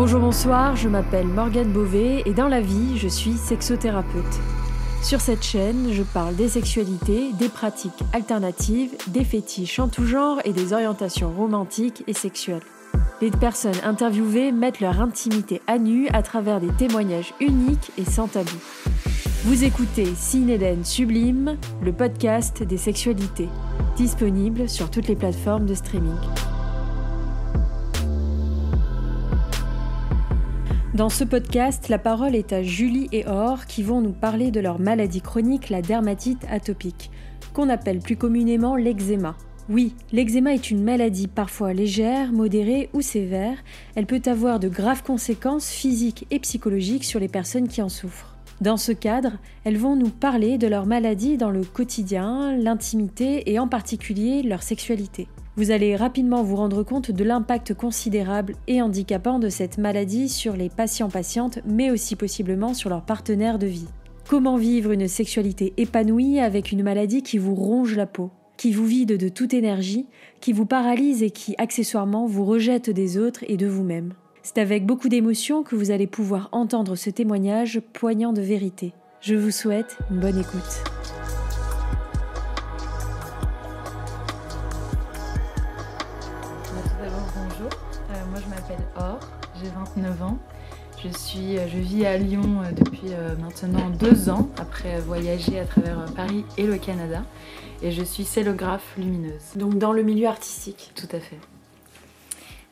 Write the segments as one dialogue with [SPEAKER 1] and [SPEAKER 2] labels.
[SPEAKER 1] Bonjour, bonsoir, je m'appelle Morgane Beauvais et dans la vie, je suis sexothérapeute. Sur cette chaîne, je parle des sexualités, des pratiques alternatives, des fétiches en tout genre et des orientations romantiques et sexuelles. Les personnes interviewées mettent leur intimité à nu à travers des témoignages uniques et sans tabou. Vous écoutez Cinéden Sublime, le podcast des sexualités, disponible sur toutes les plateformes de streaming. Dans ce podcast, la parole est à Julie et Or qui vont nous parler de leur maladie chronique, la dermatite atopique, qu'on appelle plus communément l'eczéma. Oui, l'eczéma est une maladie parfois légère, modérée ou sévère. Elle peut avoir de graves conséquences physiques et psychologiques sur les personnes qui en souffrent. Dans ce cadre, elles vont nous parler de leur maladie dans le quotidien, l'intimité et en particulier leur sexualité. Vous allez rapidement vous rendre compte de l'impact considérable et handicapant de cette maladie sur les patients-patientes, mais aussi possiblement sur leurs partenaires de vie. Comment vivre une sexualité épanouie avec une maladie qui vous ronge la peau, qui vous vide de toute énergie, qui vous paralyse et qui accessoirement vous rejette des autres et de vous-même? C'est avec beaucoup d'émotion que vous allez pouvoir entendre ce témoignage poignant de vérité. Je vous souhaite une bonne écoute.
[SPEAKER 2] J'ai 29 ans. Je, suis, euh, je vis à Lyon euh, depuis maintenant deux ans, après voyager à travers Paris et le Canada. Et je suis scélographe lumineuse.
[SPEAKER 1] Donc dans le milieu artistique.
[SPEAKER 2] Tout à fait.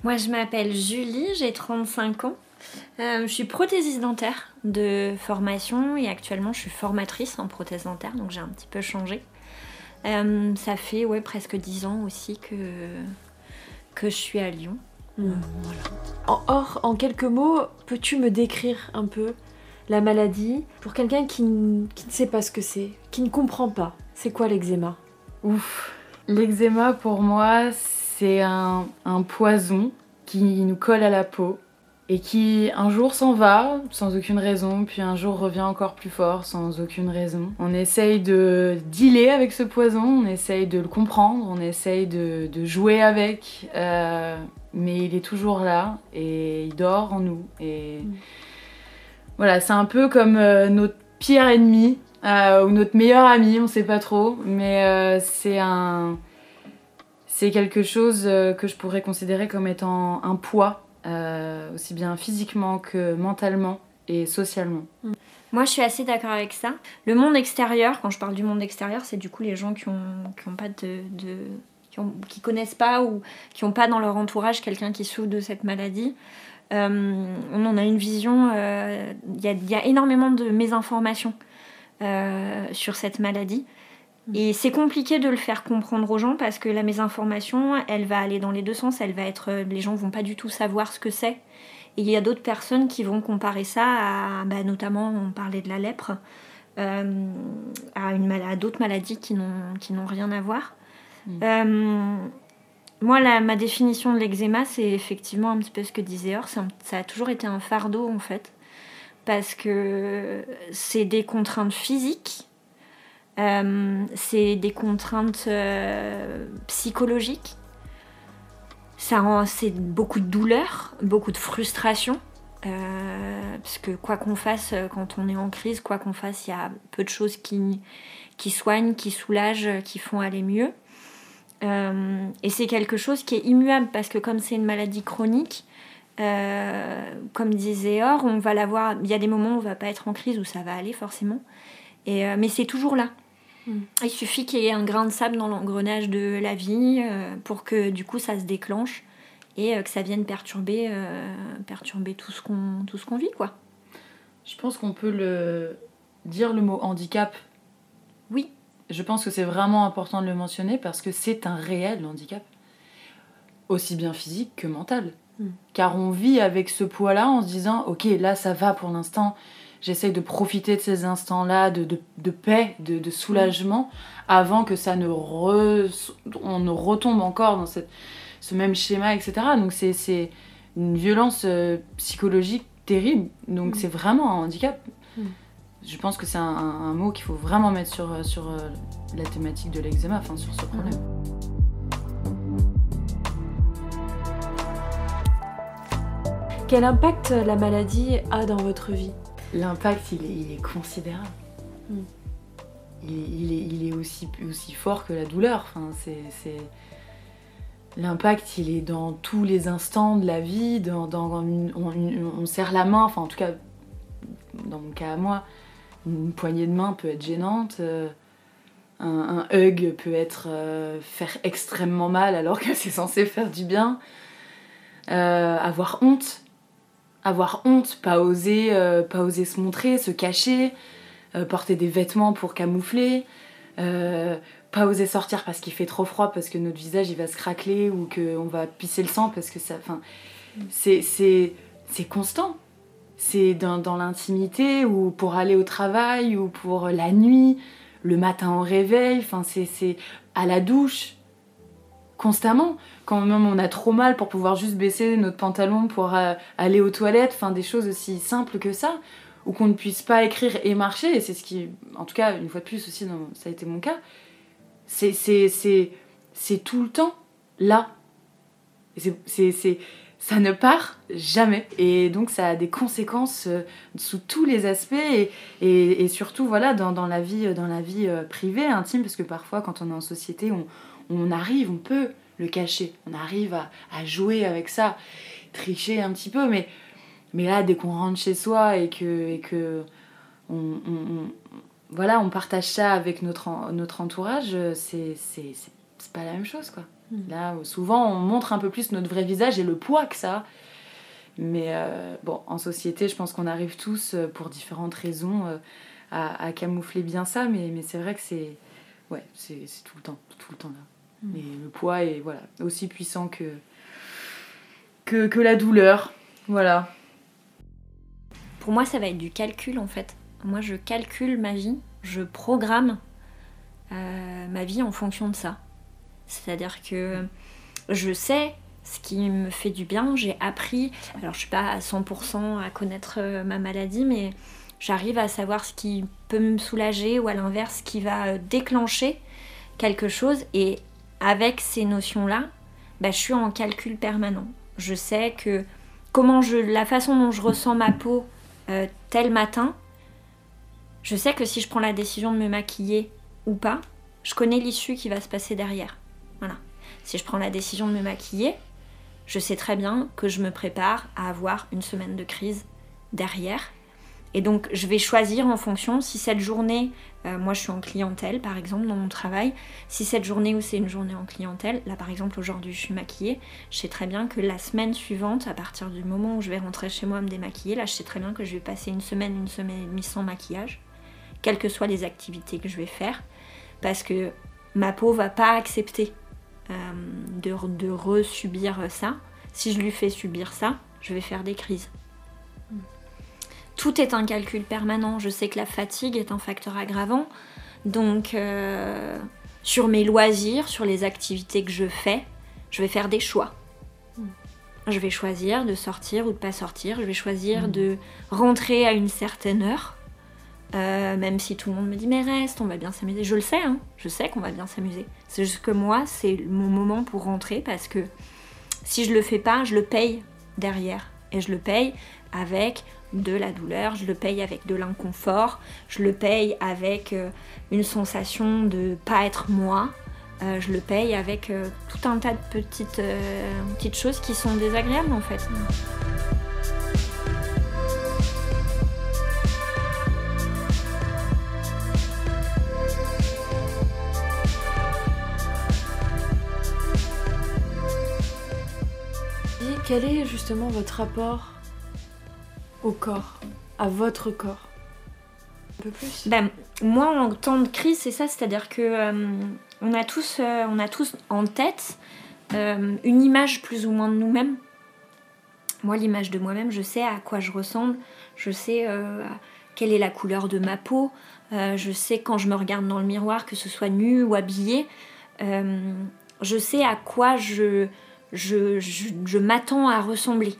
[SPEAKER 3] Moi, je m'appelle Julie, j'ai 35 ans. je suis prothésiste dentaire de formation et actuellement je suis formatrice en prothèse dentaire, donc j'ai un petit peu changé. ça fait ouais, presque 10 ans aussi que, que je suis à Lyon.
[SPEAKER 1] Or, en quelques mots, peux-tu me décrire un peu la maladie pour quelqu'un qui, ne sait pas ce que c'est, qui ne comprend pas C'est quoi l'eczéma?
[SPEAKER 2] Ouf. L'eczéma pour moi, c'est un poison qui nous colle à la peau et qui un jour s'en va sans aucune raison, puis un jour revient encore plus fort sans aucune raison. On essaye de dealer avec ce poison, on essaye de le comprendre, on essaye de, jouer avec, euh, mais il est toujours là et il dort en nous. Et voilà, c'est un peu comme euh, notre pire ennemi euh, ou notre meilleur ami, on sait pas trop, mais c'est un. C'est quelque chose que je pourrais considérer comme étant un poids euh, aussi bien physiquement que mentalement et socialement. Mm.
[SPEAKER 3] Moi, je suis assez d'accord avec ça. Le monde extérieur, quand je parle du monde extérieur, c'est du coup les gens qui ont, qui ont pas de, qui, ont, connaissent pas ou qui n'ont pas dans leur entourage quelqu'un qui souffre de cette maladie. Euh, on en a une vision. Euh, il y, a, énormément de mésinformations sur cette maladie. Et c'est compliqué de le faire comprendre aux gens parce que la mésinformation, elle va aller dans les deux sens. Elle va être, les gens vont pas du tout savoir ce que c'est. Et il y a d'autres personnes qui vont comparer ça à, bah, notamment, on parlait de la lèpre, euh, à, une, à d'autres maladies qui n'ont, qui n'ont rien à voir. Mm. Euh, moi, la, ma définition de l'eczéma, c'est effectivement un petit peu ce que disait Or. Ça, ça a toujours été un fardeau en fait, parce que c'est des contraintes physiques euh, c'est des contraintes euh, psychologiques. Ça c'est beaucoup de douleur, beaucoup de frustration. Euh, parce que quoi qu'on fasse quand on est en crise, quoi qu'on fasse, il y a peu de choses qui, qui soignent, qui soulagent, qui font aller mieux. et c'est quelque chose qui est immuable parce que comme c'est une maladie chronique, comme disait Or, on va l'avoir. Il y a des moments où on va pas être en crise où ça va aller forcément, et, mais c'est toujours là. Mm. Il suffit qu'il y ait un grain de sable dans l'engrenage de la vie euh, pour que du coup ça se déclenche et euh, que ça vienne perturber, euh, perturber tout ce qu'on tout ce qu'on vit quoi.
[SPEAKER 2] Je pense qu'on peut le dire le mot handicap.
[SPEAKER 3] Oui.
[SPEAKER 2] Je pense que c'est vraiment important de le mentionner parce que c'est un réel handicap, aussi bien physique que mental. Mm. Car on vit avec ce poids-là en se disant ok là ça va pour l'instant, j'essaye de profiter de ces instants-là de, de, paix, de, de, soulagement, avant que ça ne on ne retombe encore dans cette, ce même schéma, etc. Donc c'est une violence euh, psychologique terrible. Donc mm. c'est vraiment un handicap. Mm. Je pense que c'est un, un, mot qu'il faut vraiment mettre sur, euh, sur euh, la thématique de l'eczéma, enfin sur ce problème.
[SPEAKER 1] Quel impact la maladie a dans votre vie?
[SPEAKER 2] L'impact, il est, considérable. Il, est, aussi, aussi fort que la douleur. Enfin, c'est, L'impact, il est dans tous les instants de la vie. Dans, on, serre la main, enfin en tout cas, dans mon cas à moi, une poignée de main peut être gênante. Euh, un, hug peut être euh, faire extrêmement mal alors que c'est censé faire du bien. Euh, avoir honte, avoir honte, pas oser, euh, pas oser se montrer, se cacher, porter des vêtements pour camoufler, pas oser sortir parce qu'il fait trop froid, parce que notre visage il va se craqueler ou qu'on va pisser le sang parce que ça. Enfin, c'est, constant. C'est dans, dans l'intimité ou pour aller au travail ou pour la nuit le matin au réveil, enfin c'est à la douche, constamment. Quand même on a trop mal pour pouvoir juste baisser notre pantalon pour euh, aller aux toilettes, enfin des choses aussi simples que ça, ou qu'on ne puisse pas écrire et marcher, et c'est ce qui, en tout cas une fois de plus aussi, ça a été mon cas, c'est tout le temps là. C'est ça ne part jamais. Et donc ça a des conséquences euh, sous tous les aspects et, et, surtout voilà, dans, dans, la vie, dans la vie euh, privée, intime, parce que parfois quand on est en société, on, on arrive, on peut le cacher, on arrive à, à, jouer avec ça, tricher un petit peu, mais, mais là, dès qu'on rentre chez soi et que, et que on, on, voilà, on partage ça avec notre, notre entourage, c'est pas la même chose quoi. Mm. Là, souvent, on montre un peu plus notre vrai visage et le poids que ça a. Mais euh, bon, en société, je pense qu'on arrive tous, euh, pour différentes raisons, euh, à, camoufler bien ça. Mais, mais c'est vrai que c'est ouais, c'est tout le temps, tout le temps là. Mm. Et le poids est voilà, aussi puissant que, que, que la douleur. Voilà.
[SPEAKER 3] Pour moi, ça va être du calcul en fait. Moi, je calcule ma vie, je programme ma vie en fonction de ça. C'est-à-dire que je sais ce qui me fait du bien. J'ai appris, alors je suis pas à 100% à connaître euh, ma maladie, mais j'arrive à savoir ce qui peut me soulager ou à l'inverse ce qui va euh, déclencher quelque chose. Et avec ces notions-là, bah, je suis en calcul permanent. Je sais que comment je, la façon dont je ressens ma peau euh, tel matin, je sais que si je prends la décision de me maquiller ou pas, je connais l'issue qui va se passer derrière. Voilà. Si je prends la décision de me maquiller, je sais très bien que je me prépare à avoir une semaine de crise derrière. Et donc je vais choisir en fonction si cette journée, euh, moi je suis en clientèle par exemple dans mon travail, si cette journée où c'est une journée en clientèle, là par exemple aujourd'hui je suis maquillée, je sais très bien que la semaine suivante, à partir du moment où je vais rentrer chez moi me démaquiller, là je sais très bien que je vais passer une semaine, une semaine et demie sans maquillage, quelles que soient les activités que je vais faire, parce que ma peau va pas accepter euh, de, de re-subir ça. Si je lui fais subir ça, je vais faire des crises. Tout est un calcul permanent. Je sais que la fatigue est un facteur aggravant. Donc, euh, sur mes loisirs, sur les activités que je fais, je vais faire des choix. Je vais choisir de sortir ou de pas sortir. Je vais choisir de rentrer à une certaine heure. Euh, même si tout le monde me dit mais reste, on va bien s'amuser. Je le sais, hein, je sais qu'on va bien s'amuser. C'est juste que moi, c'est mon moment pour rentrer parce que si je le fais pas, je le paye derrière. Et je le paye avec de la douleur, je le paye avec de l'inconfort, je le paye avec euh, une sensation de pas être moi, euh, je le paye avec tout un tas de petites, petites choses qui sont désagréables en fait.
[SPEAKER 1] Quel est justement votre rapport au corps, à votre corps Un peu plus
[SPEAKER 3] ben, Moi, en temps de crise, c'est ça, c'est-à-dire que euh, on, a tous, euh, on a tous en tête euh, une image plus ou moins de nous-mêmes. Moi, l'image de moi-même, je sais à quoi je ressemble, je sais quelle est la couleur de ma peau, je sais quand je me regarde dans le miroir, que ce soit nu ou habillé, je sais à quoi je, je, m'attends à ressembler.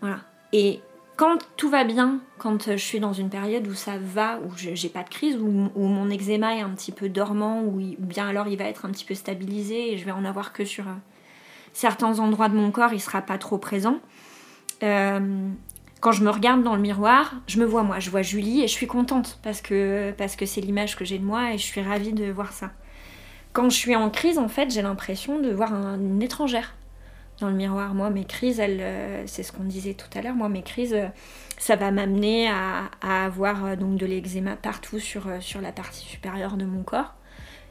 [SPEAKER 3] Voilà. Et quand tout va bien, quand je suis dans une période où ça va, où j'ai pas de crise, où, mon eczéma est un petit peu dormant, ou, bien alors il va être un petit peu stabilisé et je vais en avoir que sur euh, certains endroits de mon corps, il sera pas trop présent. quand je me regarde dans le miroir, je me vois moi, je vois Julie et je suis contente parce que parce que c'est l'image que j'ai de moi et je suis ravie de voir ça. Quand je suis en crise, en fait, j'ai l'impression de voir une étrangère dans le miroir. Moi, mes crises, euh, c'est ce qu'on disait tout à l'heure, moi, mes crises, euh, ça va m'amener à, avoir euh, donc de l'eczéma partout sur, la partie supérieure de mon corps,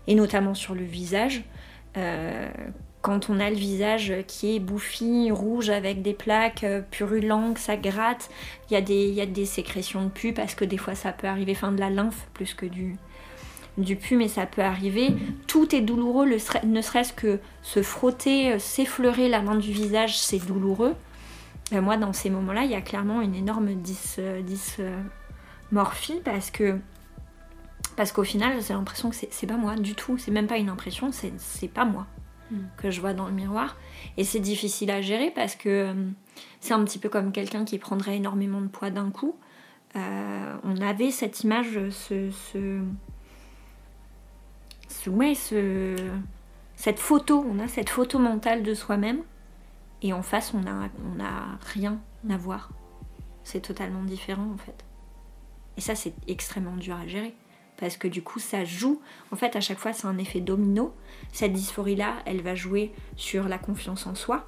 [SPEAKER 3] et notamment sur le visage. quand on a le visage qui est bouffi, rouge avec des plaques purulentes, ça gratte, il y, a des, y a des sécrétions de pus parce que des fois ça peut arriver, fin de la lymphe plus que du, du pu, mais ça peut arriver. Tout est douloureux, ne serait-ce que se frotter, euh, s'effleurer la main du visage, c'est douloureux. Euh, moi, dans ces moments-là, il y a clairement une énorme dysmorphie euh, parce que parce qu'au final, j'ai l'impression que c'est pas moi du tout. C'est même pas une impression, c'est pas moi hmm. que je vois dans le miroir. Et c'est difficile à gérer parce que c'est un petit peu comme quelqu'un qui prendrait énormément de poids d'un coup. on avait cette image, ce, ouais, ce, cette photo, on a cette photo mentale de soi-même, et en face, on n'a rien à voir. C'est totalement différent en fait. Et ça, c'est extrêmement dur à gérer. Parce que du coup, ça joue. En fait, à chaque fois, c'est un effet domino. Cette dysphorie-là, elle va jouer sur la confiance en soi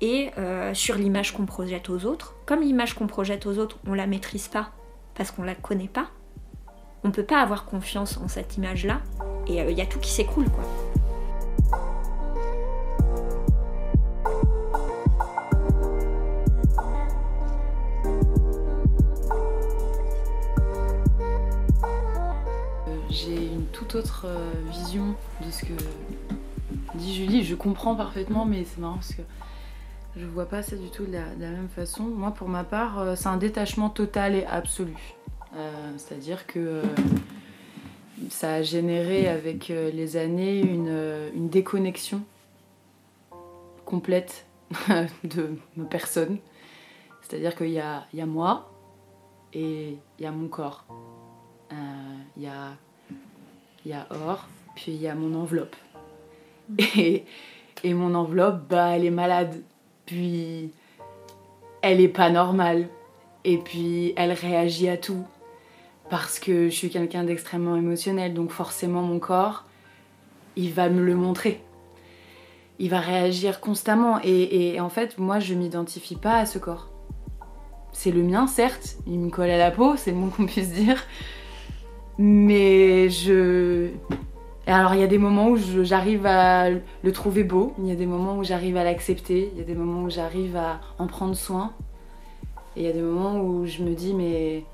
[SPEAKER 3] et euh, sur l'image qu'on projette aux autres. Comme l'image qu'on projette aux autres, on la maîtrise pas parce qu'on la connaît pas. On peut pas avoir confiance en cette image-là et il euh, y a tout qui s'écoule quoi.
[SPEAKER 2] Euh, j'ai une toute autre euh, vision de ce que dit Julie. Je comprends parfaitement, mais c'est marrant parce que je vois pas ça du tout de la même façon. Moi, pour ma part, c'est un détachement total et absolu. C'est-à-dire que ça a généré avec euh, les années une, euh, déconnexion complète de ma personne. C'est-à-dire qu'il y a, y a moi et il y a mon corps. Euh, il y, a, Or, puis il y a mon enveloppe. Et, et mon enveloppe, bah, elle est malade. Puis elle est pas normale. Et puis elle réagit à tout parce que je suis quelqu'un d'extrêmement émotionnel, donc forcément mon corps, il va me le montrer. Il va réagir constamment et, en fait, moi, je m'identifie pas à ce corps. C'est le mien, certes, il me colle à la peau, c'est le moins qu'on puisse dire, mais je... Alors il y a des moments où j'arrive à le trouver beau, il y a des moments où j'arrive à l'accepter, il y a des moments où j'arrive à en prendre soin, et il y a des moments où je me dis mais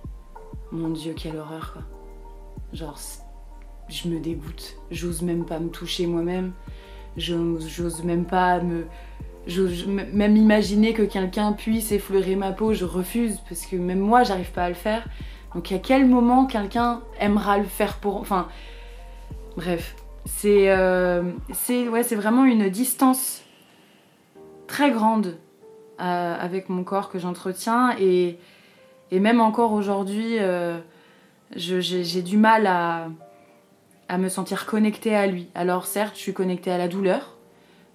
[SPEAKER 2] mon dieu, quelle horreur quoi. Genre, je me dégoûte. J'ose même pas me toucher moi-même. J'ose même pas me. Même imaginer que quelqu'un puisse effleurer ma peau, je refuse parce que même moi j'arrive pas à le faire. Donc à quel moment quelqu'un aimera le faire pour. Enfin. Bref. C'est. Euh, c'est ouais, vraiment une distance très grande euh, avec mon corps que j'entretiens et et même encore aujourd'hui, euh, j'ai du mal à, à, me sentir connectée à lui. Alors certes, je suis connectée à la douleur.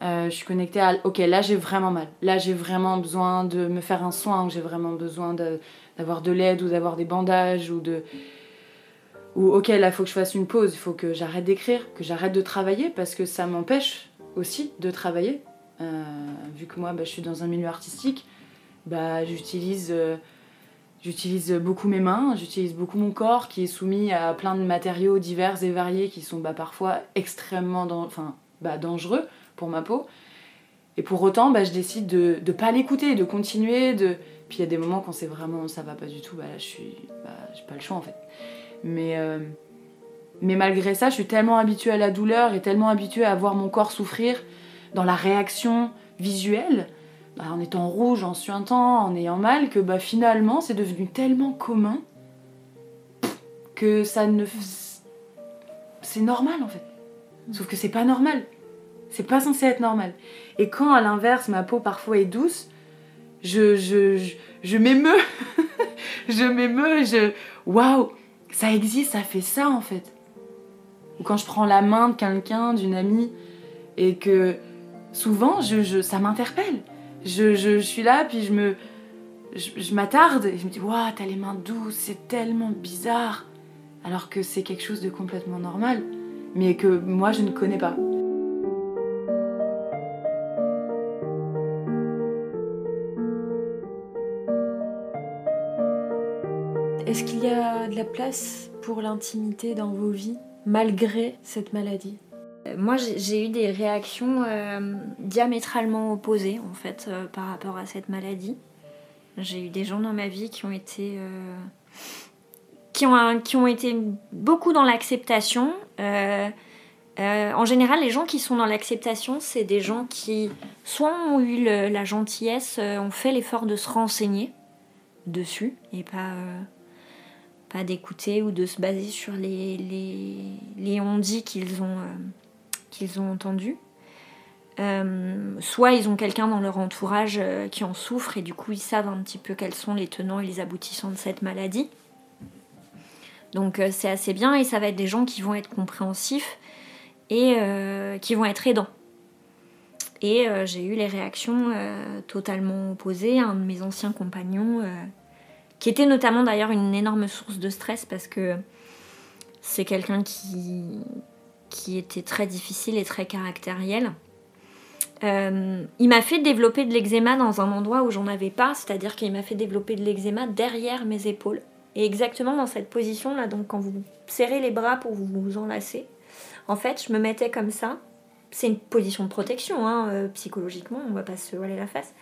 [SPEAKER 2] Euh, je suis connectée à... Ok, là j'ai vraiment mal. Là j'ai vraiment besoin de me faire un soin. J'ai vraiment besoin d'avoir de, l'aide ou d'avoir des bandages ou de... Ou ok, là il faut que je fasse une pause. Il faut que j'arrête d'écrire, que j'arrête de travailler parce que ça m'empêche aussi de travailler. Euh, vu que moi bah, je suis dans un milieu artistique, bah, j'utilise... J'utilise beaucoup mes mains, j'utilise beaucoup mon corps qui est soumis à plein de matériaux divers et variés qui sont bah, parfois extrêmement bah, dangereux pour ma peau. Et pour autant, bah, je décide de ne pas l'écouter, de continuer. De... Puis il y a des moments quand c'est vraiment ça va pas du tout, là je suis. J'ai pas le choix en fait. Euh, mais malgré ça, je suis tellement habituée à la douleur et tellement habituée à voir mon corps souffrir dans la réaction visuelle bah, en étant rouge, en suintant, en ayant mal, que bah, finalement c'est devenu tellement commun que ça ne. C'est normal en fait. Sauf que c'est pas normal. C'est pas censé être normal. Et quand à l'inverse ma peau parfois est douce, je, je, je, je m'émeus. je m'émeus, je. Waouh, ça existe, ça fait ça en fait. Ou quand je prends la main de quelqu'un, d'une amie, et que souvent je, je ça m'interpelle je, suis là, puis je me, je, m'attarde et je me dis Waouh, t'as les mains douces, c'est tellement bizarre. Alors que c'est quelque chose de complètement normal, mais que moi je ne connais pas.
[SPEAKER 1] Est-ce qu'il y a de la place pour l'intimité dans vos vies, malgré cette maladie?
[SPEAKER 3] Moi, j'ai eu des réactions euh, diamétralement opposées, en fait, euh, par rapport à cette maladie. J'ai eu des gens dans ma vie qui ont été, euh, qui ont, qui ont été beaucoup dans l'acceptation. en général, les gens qui sont dans l'acceptation, c'est des gens qui soit ont eu la gentillesse, ont fait l'effort de se renseigner dessus et pas d'écouter ou de se baser sur les, les, les on-dit qu'ils ont, qu'ils ont entendu. Euh, soit ils ont quelqu'un dans leur entourage euh, qui en souffre et du coup ils savent un petit peu quels sont les tenants et les aboutissants de cette maladie. Donc euh, c'est assez bien et ça va être des gens qui vont être compréhensifs et qui vont être aidants. Et j'ai eu les réactions totalement opposées. Un de mes anciens compagnons, qui était notamment d'ailleurs une énorme source de stress parce que c'est quelqu'un qui, qui était très difficile et très caractériel. Euh, il m'a fait développer de l'eczéma dans un endroit où j'en avais pas, c'est-à-dire qu'il m'a fait développer de l'eczéma derrière mes épaules. Et exactement dans cette position là, donc quand vous serrez les bras pour vous, enlacer, en fait, je me mettais comme ça. C'est une position de protection, hein, euh, psychologiquement, on va pas se voiler la face.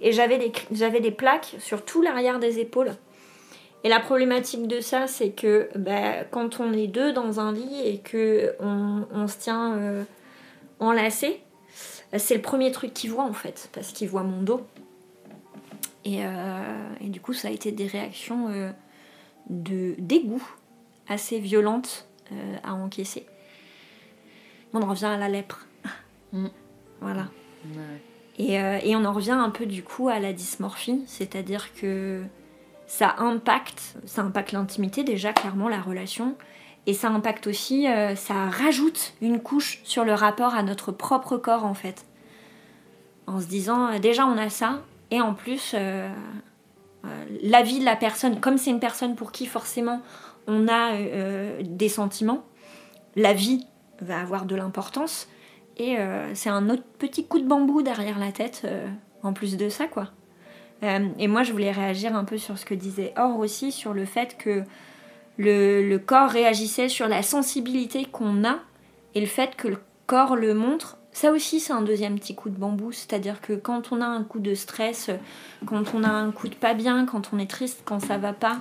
[SPEAKER 3] Et j'avais des plaques sur tout l'arrière des épaules et la problématique de ça, c'est que bah, quand on est deux dans un lit et que on, se tient euh, enlacé, c'est le premier truc qu'il voit en fait, parce qu'il voit mon dos. Et, euh, du coup, ça a été des réactions euh, de dégoût assez violentes à encaisser. On en revient à la lèpre. Mm. Voilà. Et, et on en revient un peu du coup à la dysmorphie, c'est-à-dire que ça impacte, ça impacte l'intimité déjà, clairement, la relation. Et ça impacte aussi, euh, ça rajoute une couche sur le rapport à notre propre corps en fait. En se disant, euh, déjà on a ça, et en plus, euh, la vie de la personne, comme c'est une personne pour qui forcément on a des sentiments, la vie va avoir de l'importance, et c'est un autre petit coup de bambou derrière la tête en plus de ça quoi. Euh, et moi, je voulais réagir un peu sur ce que disait Or aussi, sur le fait que le, corps réagissait sur la sensibilité qu'on a et le fait que le corps le montre. Ça aussi, c'est un deuxième petit coup de bambou. C'est-à-dire que quand on a un coup de stress, quand on a un coup de pas bien, quand on est triste, quand ça va pas,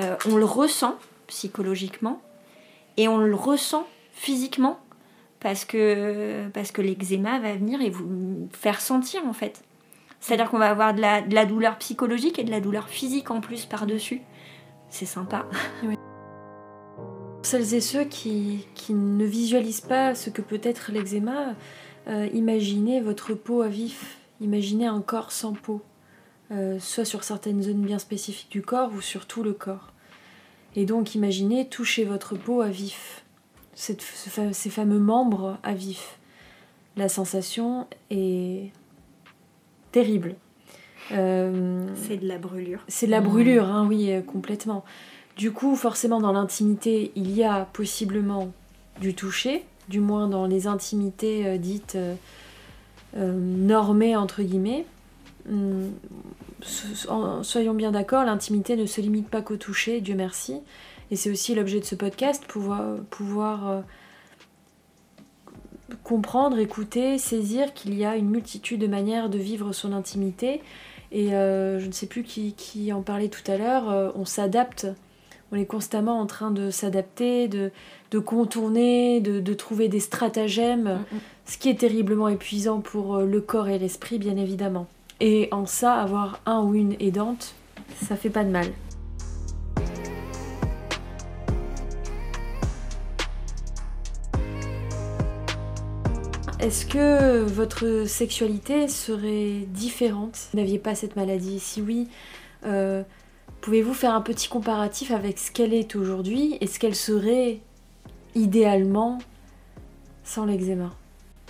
[SPEAKER 3] euh, on le ressent psychologiquement et on le ressent physiquement parce que, parce que l'eczéma va venir et vous faire sentir en fait. C'est-à-dire qu'on va avoir de la, douleur psychologique et de la douleur physique en plus par-dessus. C'est sympa.
[SPEAKER 1] Celles et ceux qui, ne visualisent pas ce que peut être l'eczéma, euh, imaginez votre peau à vif, imaginez un corps sans peau, euh, soit sur certaines zones bien spécifiques du corps ou sur tout le corps. Et donc imaginez toucher votre peau à vif, ces fameux membres à vif. La sensation est terrible.
[SPEAKER 3] Euh, c'est de la brûlure.
[SPEAKER 1] C'est de la brûlure, hein, oui, euh, complètement. Du coup, forcément, dans l'intimité, il y a possiblement du toucher, du moins dans les intimités euh, dites normées, entre guillemets. Hum, soyons bien d'accord, l'intimité ne se limite pas qu'au toucher, Dieu merci. Et c'est aussi l'objet de ce podcast, pouvoir, pouvoir comprendre, écouter, saisir qu'il y a une multitude de manières de vivre son intimité. Et euh, je ne sais plus qui, en parlait tout à l'heure, euh, on s'adapte, on est constamment en train de s'adapter, de, contourner, de, trouver des stratagèmes, mm, mm. ce qui est terriblement épuisant pour euh, le corps et l'esprit, bien évidemment. Et en ça, avoir un ou une aidante, ça fait pas de mal. Est-ce que votre sexualité serait différente si vous n'aviez pas cette maladie. Si oui, euh, pouvez-vous faire un petit comparatif avec ce qu'elle est aujourd'hui et ce qu'elle serait idéalement sans l'eczéma?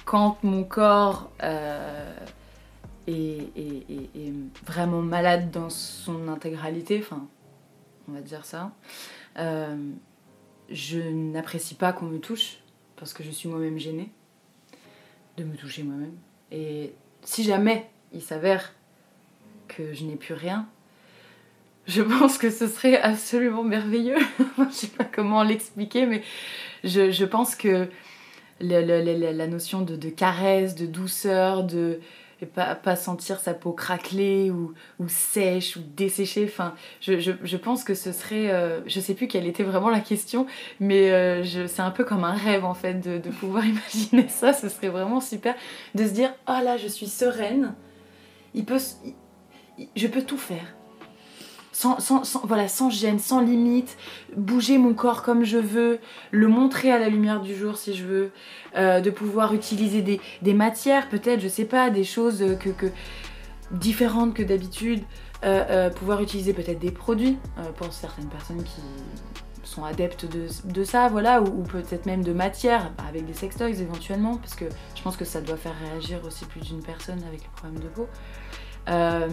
[SPEAKER 2] Quand mon corps euh, est, vraiment malade dans son intégralité, enfin, on va dire ça, euh, je n'apprécie pas qu'on me touche parce que je suis moi-même gênée de me toucher moi-même. Et si jamais il s'avère que je n'ai plus rien, je pense que ce serait absolument merveilleux. je sais pas comment l'expliquer, mais je, pense que la notion de, caresse, de douceur, de pas, pas sentir sa peau craquelée ou, sèche ou desséchée, enfin, je, pense que ce serait, euh, je sais plus quelle était vraiment la question, mais euh, c'est un peu comme un rêve en fait de, de pouvoir imaginer ça, ce serait vraiment super de se dire, oh là, je suis sereine, il peut, je peux tout faire sans, voilà, sans gêne, sans limite, bouger mon corps comme je veux, le montrer à la lumière du jour si je veux, euh, de pouvoir utiliser des, matières, peut-être, je sais pas, des choses que, différentes que d'habitude, euh, euh, pouvoir utiliser peut-être des produits pour certaines personnes qui sont adeptes de, ça, voilà, ou, ou peut-être même de matières, bah, avec des sextoys éventuellement, parce que je pense que ça doit faire réagir aussi plus d'une personne avec les problèmes de peau. Euh,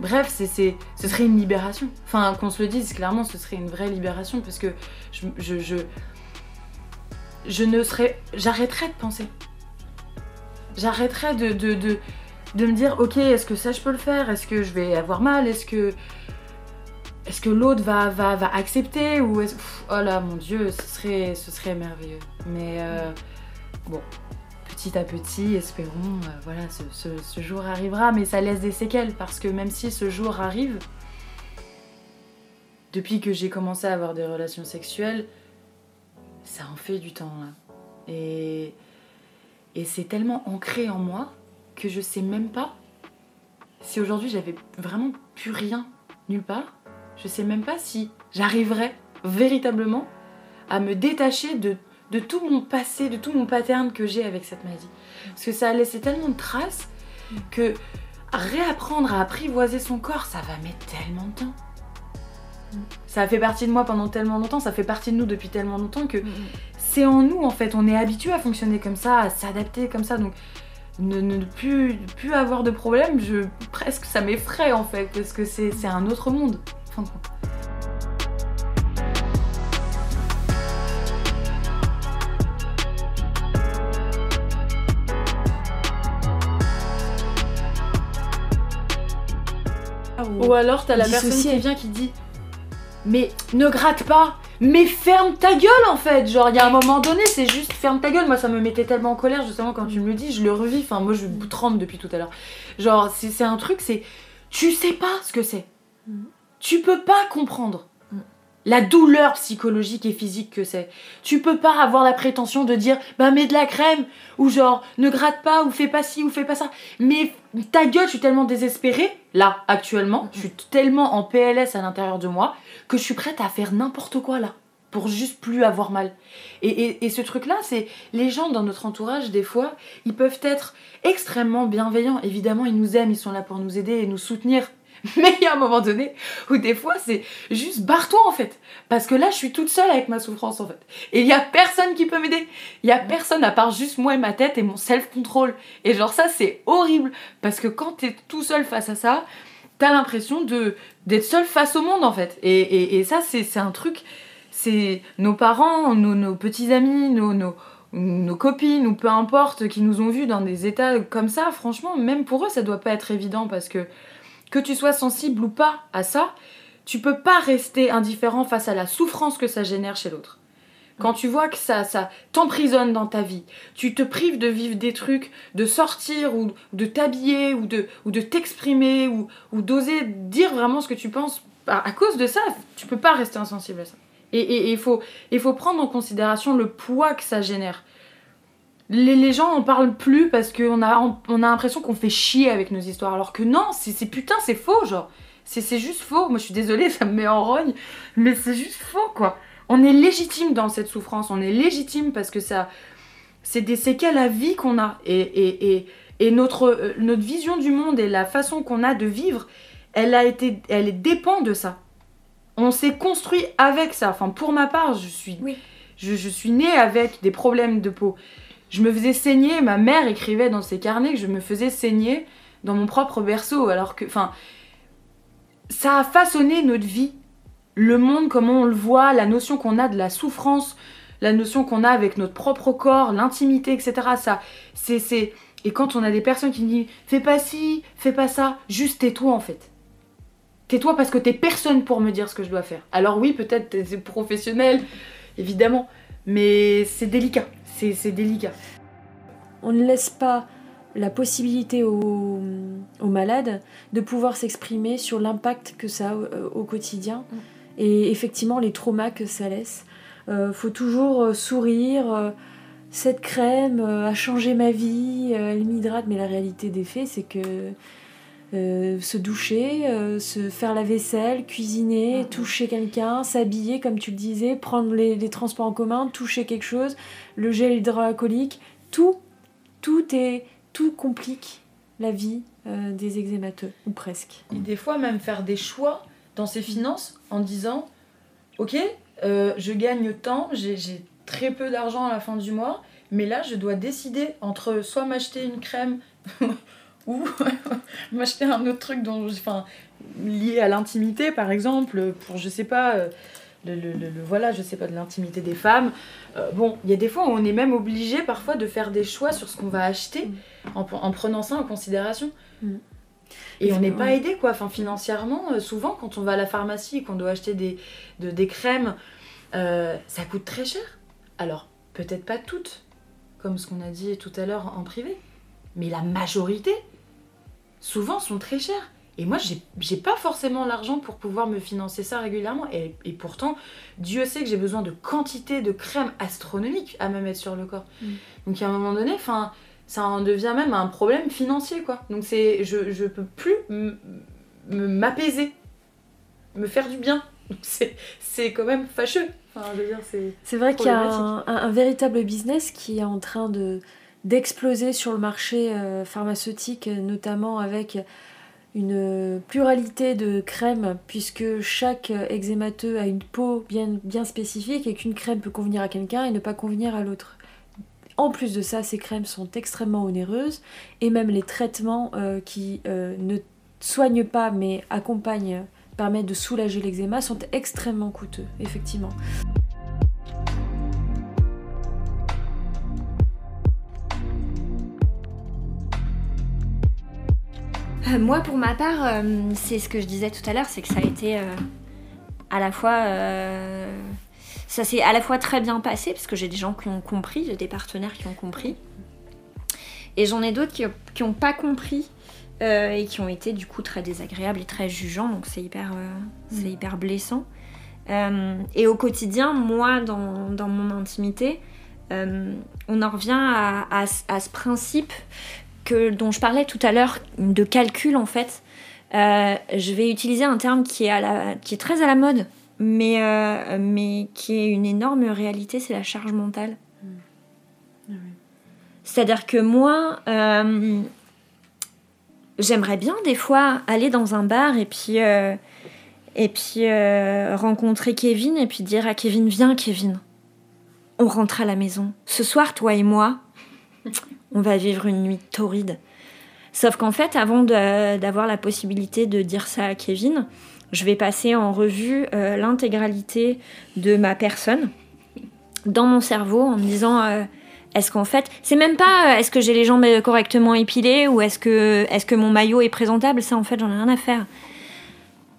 [SPEAKER 2] bref, c'est, ce serait une libération. Enfin, qu'on se le dise, clairement, ce serait une vraie libération parce que je, je, je, ne serais. J'arrêterais de penser. J'arrêterais de, de, de, me dire, ok, est-ce que ça je peux le faire? Est-ce que je vais avoir mal? Est-ce que. Est-ce que l'autre va, accepter? Ou est oh là, mon dieu, ce serait, ce serait merveilleux. Mais euh, bon, petit à petit, espérons, euh, voilà, ce, jour arrivera, mais ça laisse des séquelles parce que même si ce jour arrive, depuis que j'ai commencé à avoir des relations sexuelles, ça en fait du temps. Et, et c'est tellement ancré en moi que je sais même pas si aujourd'hui j'avais vraiment plus rien nulle part, je sais même pas si j'arriverais véritablement à me détacher de de tout mon passé, de tout mon pattern que j'ai avec cette maladie. Parce que ça a laissé tellement de traces que réapprendre à apprivoiser son corps, ça va mettre tellement de temps. Ça a fait partie de moi pendant tellement longtemps, ça fait partie de nous depuis tellement longtemps que c'est en nous en fait. On est habitué à fonctionner comme ça, à s'adapter comme ça. Donc ne, plus, plus avoir de problème, je, presque ça m'effraie en fait, parce que c'est un autre monde. Ou alors t'as la personne qui vient qui dit Mais ne gratte pas mais ferme ta gueule en fait. Genre il y a un moment donné c'est juste ferme ta gueule. Moi ça me mettait tellement en colère justement quand tu me le dis Je le revis, enfin moi je tremble depuis tout à l'heure. Genre c'est un truc c'est Tu sais pas ce que c'est. Mm. Tu peux pas comprendre la douleur psychologique et physique que c'est. Tu peux pas avoir la prétention de dire bah mets de la crème ou genre ne gratte pas ou fais pas ci ou fais pas ça. Mais ta gueule, je suis tellement désespérée là actuellement, je suis tellement en PLS à l'intérieur de moi que je suis prête à faire n'importe quoi là pour juste plus avoir mal. Et, et ce truc-là, c'est les gens dans notre entourage, des fois, ils peuvent être extrêmement bienveillants. Évidemment, ils nous aiment, ils sont là pour nous aider et nous soutenir. Mais il y a un moment donné où des fois c'est juste barre-toi en fait. Parce que là je suis toute seule avec ma souffrance en fait. Et il y a personne qui peut m'aider. Il y a personne à part juste moi et ma tête et mon self-control. Et genre ça c'est horrible. Parce que quand t'es tout seul face à ça, t'as l'impression de d'être seul face au monde en fait. Et, et, ça c'est un truc, c'est nos parents, nos, nos petits amis, nos, nos nos copines ou peu importe qui nous ont vus dans des états comme ça, franchement, même pour eux, ça doit pas être évident parce que que tu sois sensible ou pas à ça, tu peux pas rester indifférent face à la souffrance que ça génère chez l'autre. Quand tu vois que ça, ça t'emprisonne dans ta vie, tu te prives de vivre des trucs, de sortir ou de t'habiller ou de, ou de t'exprimer ou, ou d'oser dire vraiment ce que tu penses, à, cause de ça, tu peux pas rester insensible à ça. Et il faut, faut prendre en considération le poids que ça génère les, les, gens en parlent plus parce qu'on a, on a l'impression qu'on fait chier avec nos histoires. Alors que non, c'est putain, c'est faux, genre. C'est juste faux. Moi, je suis désolée, ça me met en rogne, mais c'est juste faux, quoi. On est légitime dans cette souffrance, on est légitime parce que ça. C'est des séquelles à vie qu'on a. Et, et, et, et notre, euh, notre vision du monde et la façon qu'on a de vivre, elle, a été, elle dépend de ça. On s'est construit avec ça. Enfin, pour ma part, je suis,
[SPEAKER 3] oui.
[SPEAKER 2] je, je suis née avec des problèmes de peau. Je me faisais saigner, ma mère écrivait dans ses carnets que je me faisais saigner dans mon propre berceau, alors que, enfin, ça a façonné notre vie, le monde, comment on le voit, la notion qu'on a de la souffrance, la notion qu'on a avec notre propre corps, l'intimité, etc. Ça, c'est, et quand on a des personnes qui disent, fais pas ci, fais pas ça, juste tais-toi en fait. Tais-toi parce que t'es personne pour me dire ce que je dois faire. Alors oui, peut-être t'es professionnel, évidemment, mais c'est délicat. C'est, délicat.
[SPEAKER 1] On ne laisse pas la possibilité aux, malades de pouvoir s'exprimer sur l'impact que ça a au, quotidien mm. et effectivement les traumas que ça laisse. Euh, faut toujours euh, sourire. Euh, cette crème a changé ma vie, elle m'hydrate, mais la réalité des faits, c'est que se doucher, se faire la vaisselle, cuisiner, mm. toucher quelqu'un, s'habiller, comme tu le disais, prendre les, les, transports en commun, toucher quelque chose, le gel hydroalcoolique, tout, tout est tout complique la vie euh, des exémateux, ou presque.
[SPEAKER 2] Et des fois même faire des choix dans ses finances en disant, ok, euh, je gagne tant, j'ai très peu d'argent à la fin du mois, mais là je dois décider entre soit m'acheter une crème ou m'acheter un autre truc dont, enfin, lié à l'intimité par exemple, pour je sais pas... Euh, le, voilà, je sais pas, de l'intimité des femmes. Euh, bon, il y a des fois où on est même obligé parfois de faire des choix sur ce qu'on va acheter mm. en, prenant ça en considération. Mm. Et on n'est pas aidé, quoi. Enfin, financièrement, euh, souvent, quand on va à la pharmacie et qu'on doit acheter des, des crèmes, euh, ça coûte très cher. Alors, peut-être pas toutes, comme ce qu'on a dit tout à l'heure en privé, mais la majorité, souvent, sont très chères. Et moi, j'ai pas forcément l'argent pour pouvoir me financer ça régulièrement. Et, pourtant, Dieu sait que j'ai besoin de quantité de crème astronomique à me mettre sur le corps. Mm. Donc, à un moment donné, enfin, ça en devient même un problème financier, quoi. Donc, c'est, je, je peux plus m'apaiser, me faire du bien. C'est quand même fâcheux. Enfin,
[SPEAKER 1] c'est vrai qu'il y a un, véritable business qui est en train de d'exploser sur le marché euh, pharmaceutique, notamment avec une pluralité de crèmes puisque chaque eczémateux a une peau bien, bien spécifique et qu'une crème peut convenir à quelqu'un et ne pas convenir à l'autre. En plus de ça, ces crèmes sont extrêmement onéreuses et même les traitements euh, qui euh, ne soignent pas mais accompagnent, permettent de soulager l'eczéma sont extrêmement coûteux, effectivement.
[SPEAKER 3] Euh, moi, pour ma part, euh, c'est ce que je disais tout à l'heure, c'est que ça a été euh, à la fois. ça s'est à la fois très bien passé, parce que j'ai des gens qui ont compris, j'ai des partenaires qui ont compris. Et j'en ai d'autres qui n'ont pas compris et qui ont été du coup très désagréables et très jugeants, donc c'est hyper, c'est mm. hyper blessant. et au quotidien, moi, dans, dans mon intimité, on en revient à, à ce principe dont je parlais tout à l'heure, de calcul en fait, euh, je vais utiliser un terme qui est, à la, qui est très à la mode, mais, euh, mais qui est une énorme réalité, c'est la charge mentale. Mmh. Ah C'est-à-dire que moi, euh, j'aimerais bien des fois aller dans un bar et puis, et puis rencontrer Kevin et puis dire à Kevin, viens Kevin, on rentre à la maison. Ce soir, toi et moi, on va vivre une nuit torride. Sauf qu'en fait, avant d'avoir la possibilité de dire ça à Kevin, je vais passer en revue euh, l'intégralité de ma personne dans mon cerveau en me disant euh, est-ce qu'en fait, c'est même pas euh, est-ce que j'ai les jambes correctement épilées ou est-ce que, est que mon maillot est présentable, ça en fait j'en ai rien à faire.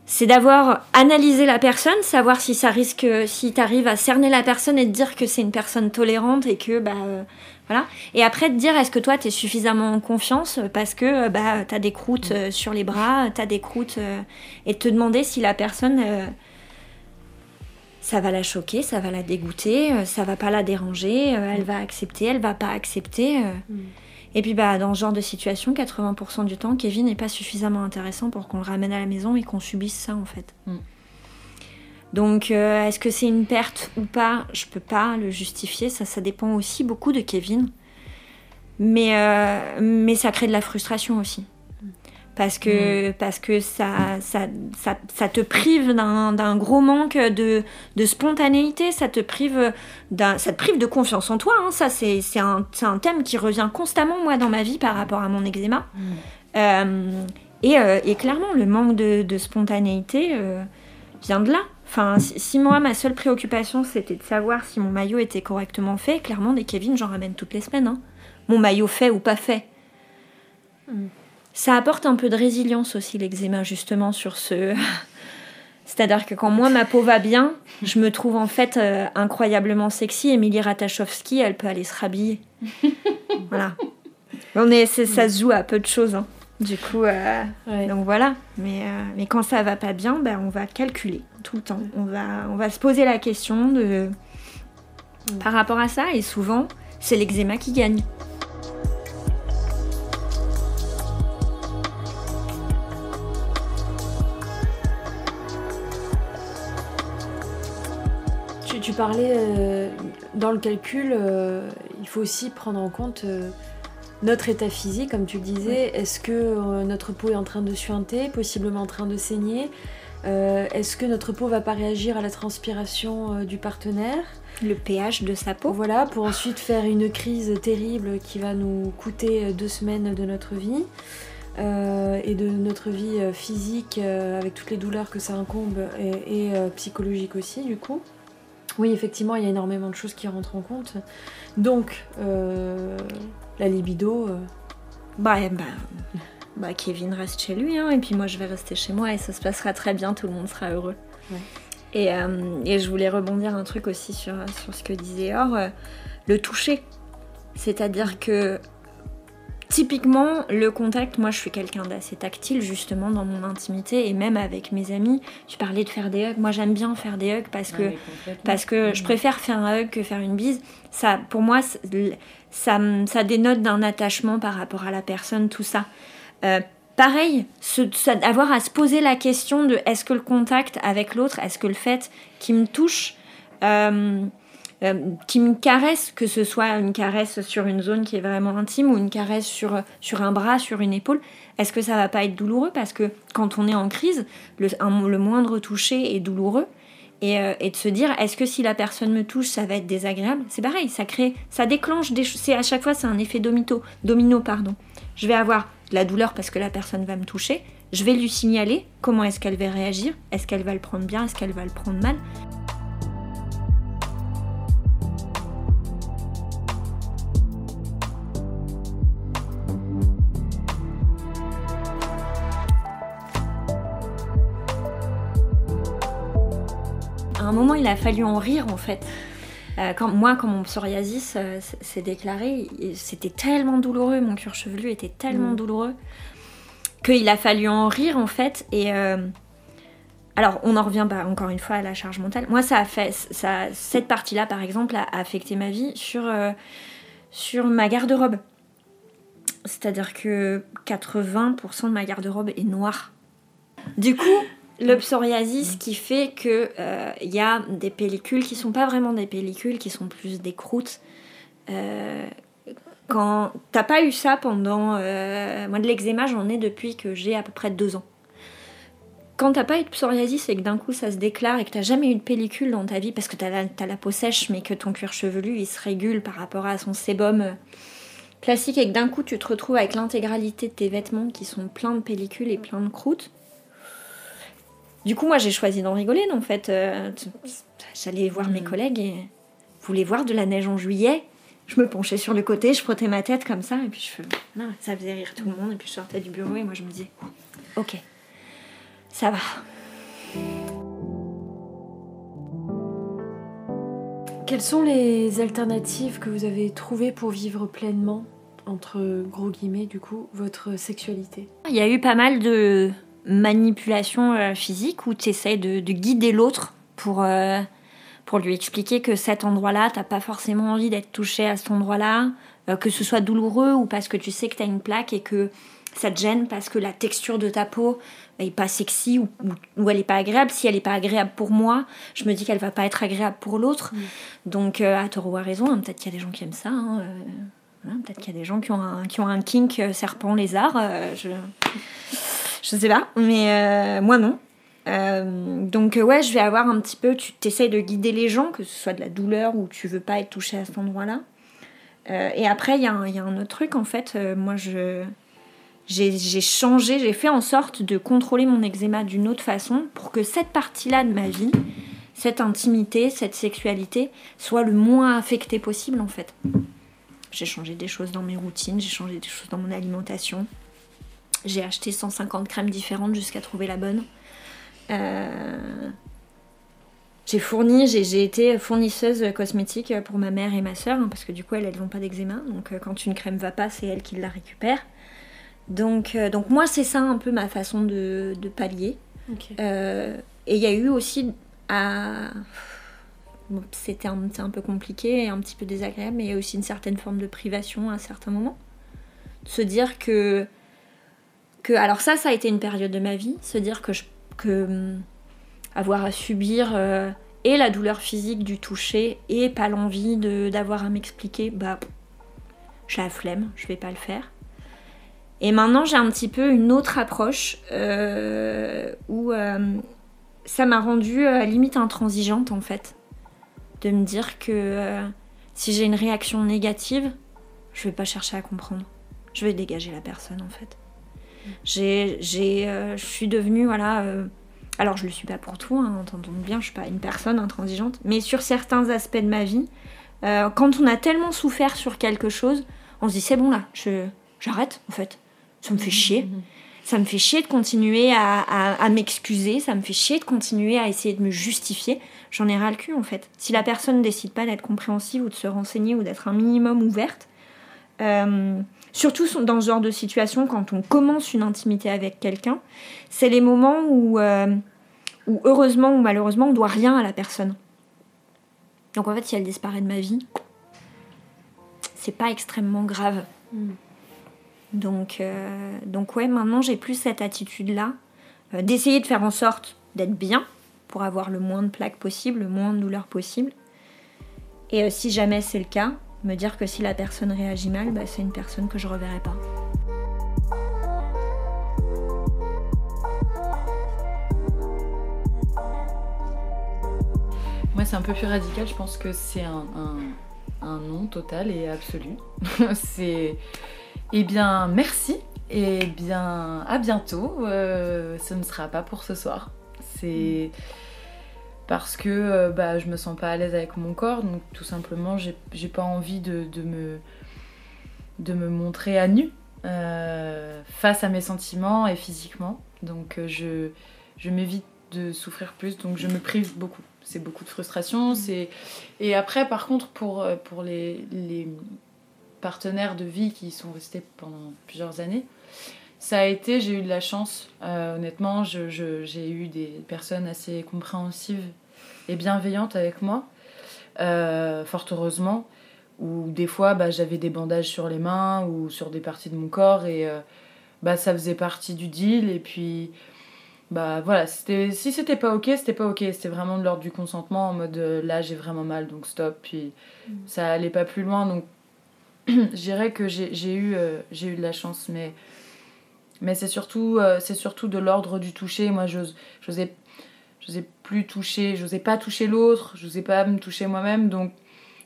[SPEAKER 3] C'est d'avoir analysé la personne, savoir si ça risque, si tu arrives à cerner la personne et te dire que c'est une personne tolérante et que bah, voilà. Et après, te dire, est-ce que toi, tu es suffisamment en confiance parce que euh, bah, tu as des croûtes euh, sur les bras, tu as des croûtes. Euh, et te demander si la personne, ça va la choquer, ça va la dégoûter, ça va pas la déranger, elle va accepter, elle va pas accepter. Mm. Et puis, bah, dans ce genre de situation, 80% du temps, Kevin n'est pas suffisamment intéressant pour qu'on le ramène à la maison et qu'on subisse ça, en fait. Mm. Donc, euh, est-ce que c'est une perte ou pas? Je peux pas le justifier. Ça, ça dépend aussi beaucoup de Kevin. Mais, euh, mais ça crée de la frustration aussi. Parce que, mm. parce que ça, ça, ça, te prive d'un gros manque de, de, spontanéité, ça te, prive ça te prive de confiance en toi. Hein. Ça, c'est un, un, thème qui revient constamment, moi, dans ma vie par rapport à mon eczéma. Mm. Et, clairement, le manque de, spontanéité vient de là. Enfin, si, moi, ma seule préoccupation, c'était de savoir si mon maillot était correctement fait, clairement, des Kevin, j'en ramène toutes les semaines. Hein. Mon maillot fait ou pas fait. Hmm. Ça apporte un peu de résilience aussi, l'eczéma, justement, sur ce... C'est-à-dire que quand moi, ma peau va bien, je me trouve en fait euh, incroyablement sexy. Emilie Ratajkowski, elle peut aller se rhabiller. voilà. On est, ça se joue à peu de choses. Hein. Du coup, euh, donc voilà. Mais, euh, mais quand ça va pas bien, ben, on va calculer tout le temps. On va, on va se poser la question de par rapport à ça. Et souvent, c'est l'eczéma qui gagne.
[SPEAKER 1] Tu, parlais euh, dans le calcul, il faut aussi prendre en compte notre état physique, comme tu le disais, est-ce que euh, notre peau est en train de suinter, possiblement en train de saigner euh, Est-ce que notre peau va pas réagir à la transpiration euh, du partenaire?
[SPEAKER 3] Le pH de sa peau?
[SPEAKER 1] Voilà, pour ensuite faire une crise terrible qui va nous coûter deux semaines de notre vie. et de notre vie physique avec toutes les douleurs que ça incombe et, psychologique aussi du coup. Oui, effectivement, il y a énormément de choses qui rentrent en compte. Donc, la libido. Euh.
[SPEAKER 3] Bah, bah, bah, Kevin reste chez lui, hein, et puis moi je vais rester chez moi, et ça se passera très bien, tout le monde sera heureux. Et, euh, et, je voulais rebondir un truc aussi sur, sur ce que disait Or, euh, le toucher. C'est-à-dire que Typiquement, le contact, moi je suis quelqu'un d'assez tactile justement dans mon intimité et même avec mes amis. Tu parlais de faire des hugs. Moi j'aime bien faire des hugs parce que, parce que je préfère faire un hug que faire une bise. Ça, pour moi, ça, ça dénote d'un attachement par rapport à la personne, tout ça. Euh, pareil, avoir à se poser la question de est-ce que le contact avec l'autre, est-ce que le fait qu'il me touche. Euh, euh, qui me caresse, que ce soit une caresse sur une zone qui est vraiment intime ou une caresse sur, sur un bras, sur une épaule, est-ce que ça va pas être douloureux? Parce que quand on est en crise, le, le moindre toucher est douloureux. Et, euh, et, de se dire est-ce que si la personne me touche ça va être désagréable? C'est pareil ça crée ça déclenche des c'est à chaque fois c'est un effet domino domino pardon. Je vais avoir de la douleur parce que la personne va me toucher. Je vais lui signaler comment est-ce qu'elle va réagir. Est-ce qu'elle va le prendre bien? Est-ce qu'elle va le prendre mal? Un moment, il a fallu en rire en fait. Euh, quand, moi, quand mon psoriasis euh, s'est déclaré, c'était tellement douloureux, mon cuir chevelu était tellement mm. douloureux, qu'il a fallu en rire en fait. Et euh, alors, on en revient pas encore une fois à la charge mentale. Moi, ça a fait, ça, cette partie-là, par exemple, a affecté ma vie sur, sur ma garde-robe. C'est-à-dire que 80% de ma garde-robe est noire. Du coup, le psoriasis qui fait que il euh, y a des pellicules qui sont pas vraiment des pellicules, qui sont plus des croûtes. Euh, quand t'as pas eu ça pendant. Euh, moi, de l'eczéma, j'en ai depuis que j'ai à peu près deux ans. Quand t'as pas eu de psoriasis et que d'un coup ça se déclare et que t'as jamais eu de pellicule dans ta vie parce que t'as la, as la peau sèche mais que ton cuir chevelu il se régule par rapport à son sébum classique et que d'un coup tu te retrouves avec l'intégralité de tes vêtements qui sont pleins de pellicules et pleins de croûtes, du coup, moi, j'ai choisi d'en rigoler. En fait, euh, j'allais voir mes mm. collègues et voulaient voir de la neige en juillet. Je me penchais sur le côté, je frottais ma tête comme ça, et puis je non, ça faisait rire tout le monde. Et puis je sortais du bureau et moi, je me disais, ok, ça va.
[SPEAKER 1] Quelles sont les alternatives que vous avez trouvées pour vivre pleinement, entre gros guillemets, du coup, votre sexualité?
[SPEAKER 3] Il y a eu pas mal de, manipulation euh, physique où tu essaies de, guider l'autre pour, euh, pour lui expliquer que cet endroit-là, t'as pas forcément envie d'être touché à cet endroit-là, euh, que ce soit douloureux ou parce que tu sais que tu as une plaque et que ça te gêne parce que la texture de ta peau est pas sexy ou, ou, elle est pas agréable. Si elle est pas agréable pour moi, je me dis qu'elle va pas être agréable pour l'autre. Mm. Donc, à tort ou à raison, hein, peut-être qu'il y a des gens qui aiment ça. Hein, peut-être qu'il y a des gens qui ont un, qui ont un kink serpent lézard. je... Je sais pas, mais euh, moi non. Euh, donc euh, ouais, je vais avoir un petit peu, tu t'essayes de guider les gens, que ce soit de la douleur ou tu veux pas être touché à cet endroit-là. et après, il y, a un autre truc, en fait, moi je... j'ai changé, j'ai fait en sorte de contrôler mon eczéma d'une autre façon pour que cette partie-là de ma vie, cette intimité, cette sexualité, soit le moins affectée possible en fait. J'ai changé des choses dans mes routines, j'ai changé des choses dans mon alimentation. J'ai acheté 150 crèmes différentes jusqu'à trouver la bonne. Euh, j'ai fourni, j'ai été fournisseuse cosmétique pour ma mère et ma soeur, hein, parce que du coup, elles, elles n'ont pas d'eczéma. Donc, euh, quand une crème va pas, c'est elle qui la récupère. Donc, euh, donc moi, c'est ça un peu ma façon de, pallier. et il y a eu aussi à. C'était un, un, peu compliqué et un petit peu désagréable, mais il y a aussi une certaine forme de privation à un certain moment. De se dire que. Alors, ça, ça a été une période de ma vie. Se dire que je que hum, avoir à subir euh, et la douleur physique du toucher et pas l'envie d'avoir à m'expliquer, bah j'ai la flemme, je vais pas le faire. Et maintenant j'ai un petit peu une autre approche euh, où euh, ça m'a rendue à limite intransigeante en fait. De me dire que si j'ai une réaction négative, je vais pas chercher à comprendre. Je vais dégager la personne en fait. J'ai, je suis devenue voilà alors je le suis pas pour tout, hein, entendons bien, je suis pas une personne intransigeante, mais sur certains aspects de ma vie, euh, quand on a tellement souffert sur quelque chose, on se dit c'est bon là, je, j'arrête en fait. Ça me fait chier. Ça me fait chier de continuer à, m'excuser, ça me fait chier de continuer à essayer de me justifier. J'en ai ras le cul en fait. Si la personne ne décide pas d'être compréhensive ou de se renseigner ou d'être un minimum ouverte, euh, surtout dans ce genre de situation, quand on commence une intimité avec quelqu'un, c'est les moments où, euh, où, heureusement ou malheureusement, on doit rien à la personne. Donc en fait, si elle disparaît de ma vie, c'est pas extrêmement grave. Hmm. Donc, euh, donc ouais, maintenant j'ai plus cette attitude-là, euh, d'essayer de faire en sorte d'être bien pour avoir le moins de plaques possible, le moins de douleurs possible. Et si jamais c'est le cas, me dire que si la personne réagit mal, bah, c'est une personne que je reverrai pas.
[SPEAKER 2] Moi, c'est un peu plus radical. Je pense que c'est un, un, non total et absolu. c'est. Eh bien, merci. Et bien, à bientôt. Euh, ce ne sera pas pour ce soir. C'est. Mm parce que euh, bah, je me sens pas à l'aise avec mon corps, donc tout simplement j'ai pas envie de, me, de me montrer à nu euh, face à mes sentiments et physiquement. Donc euh, je, je m'évite de souffrir plus, donc je me prive beaucoup. C'est beaucoup de frustration. Mmh. Et après, par contre, pour, pour les, les partenaires de vie qui sont restés pendant plusieurs années, ça a été, j'ai eu de la chance, euh, honnêtement, j'ai je, eu des personnes assez compréhensives et bienveillantes avec moi, euh, fort heureusement, où des fois bah, j'avais des bandages sur les mains ou sur des parties de mon corps et euh, bah, ça faisait partie du deal et puis bah voilà, si c'était pas ok, c'était pas ok, c'était vraiment de l'ordre du consentement en mode là j'ai vraiment mal donc stop, puis mm. ça allait pas plus loin donc je dirais que j'ai eu, j'ai eu de la chance mais mais c'est surtout, euh, c'est surtout de l'ordre du toucher. Moi, je n'osais plus toucher, je n'osais pas toucher l'autre, je n'osais pas me toucher moi-même. Donc,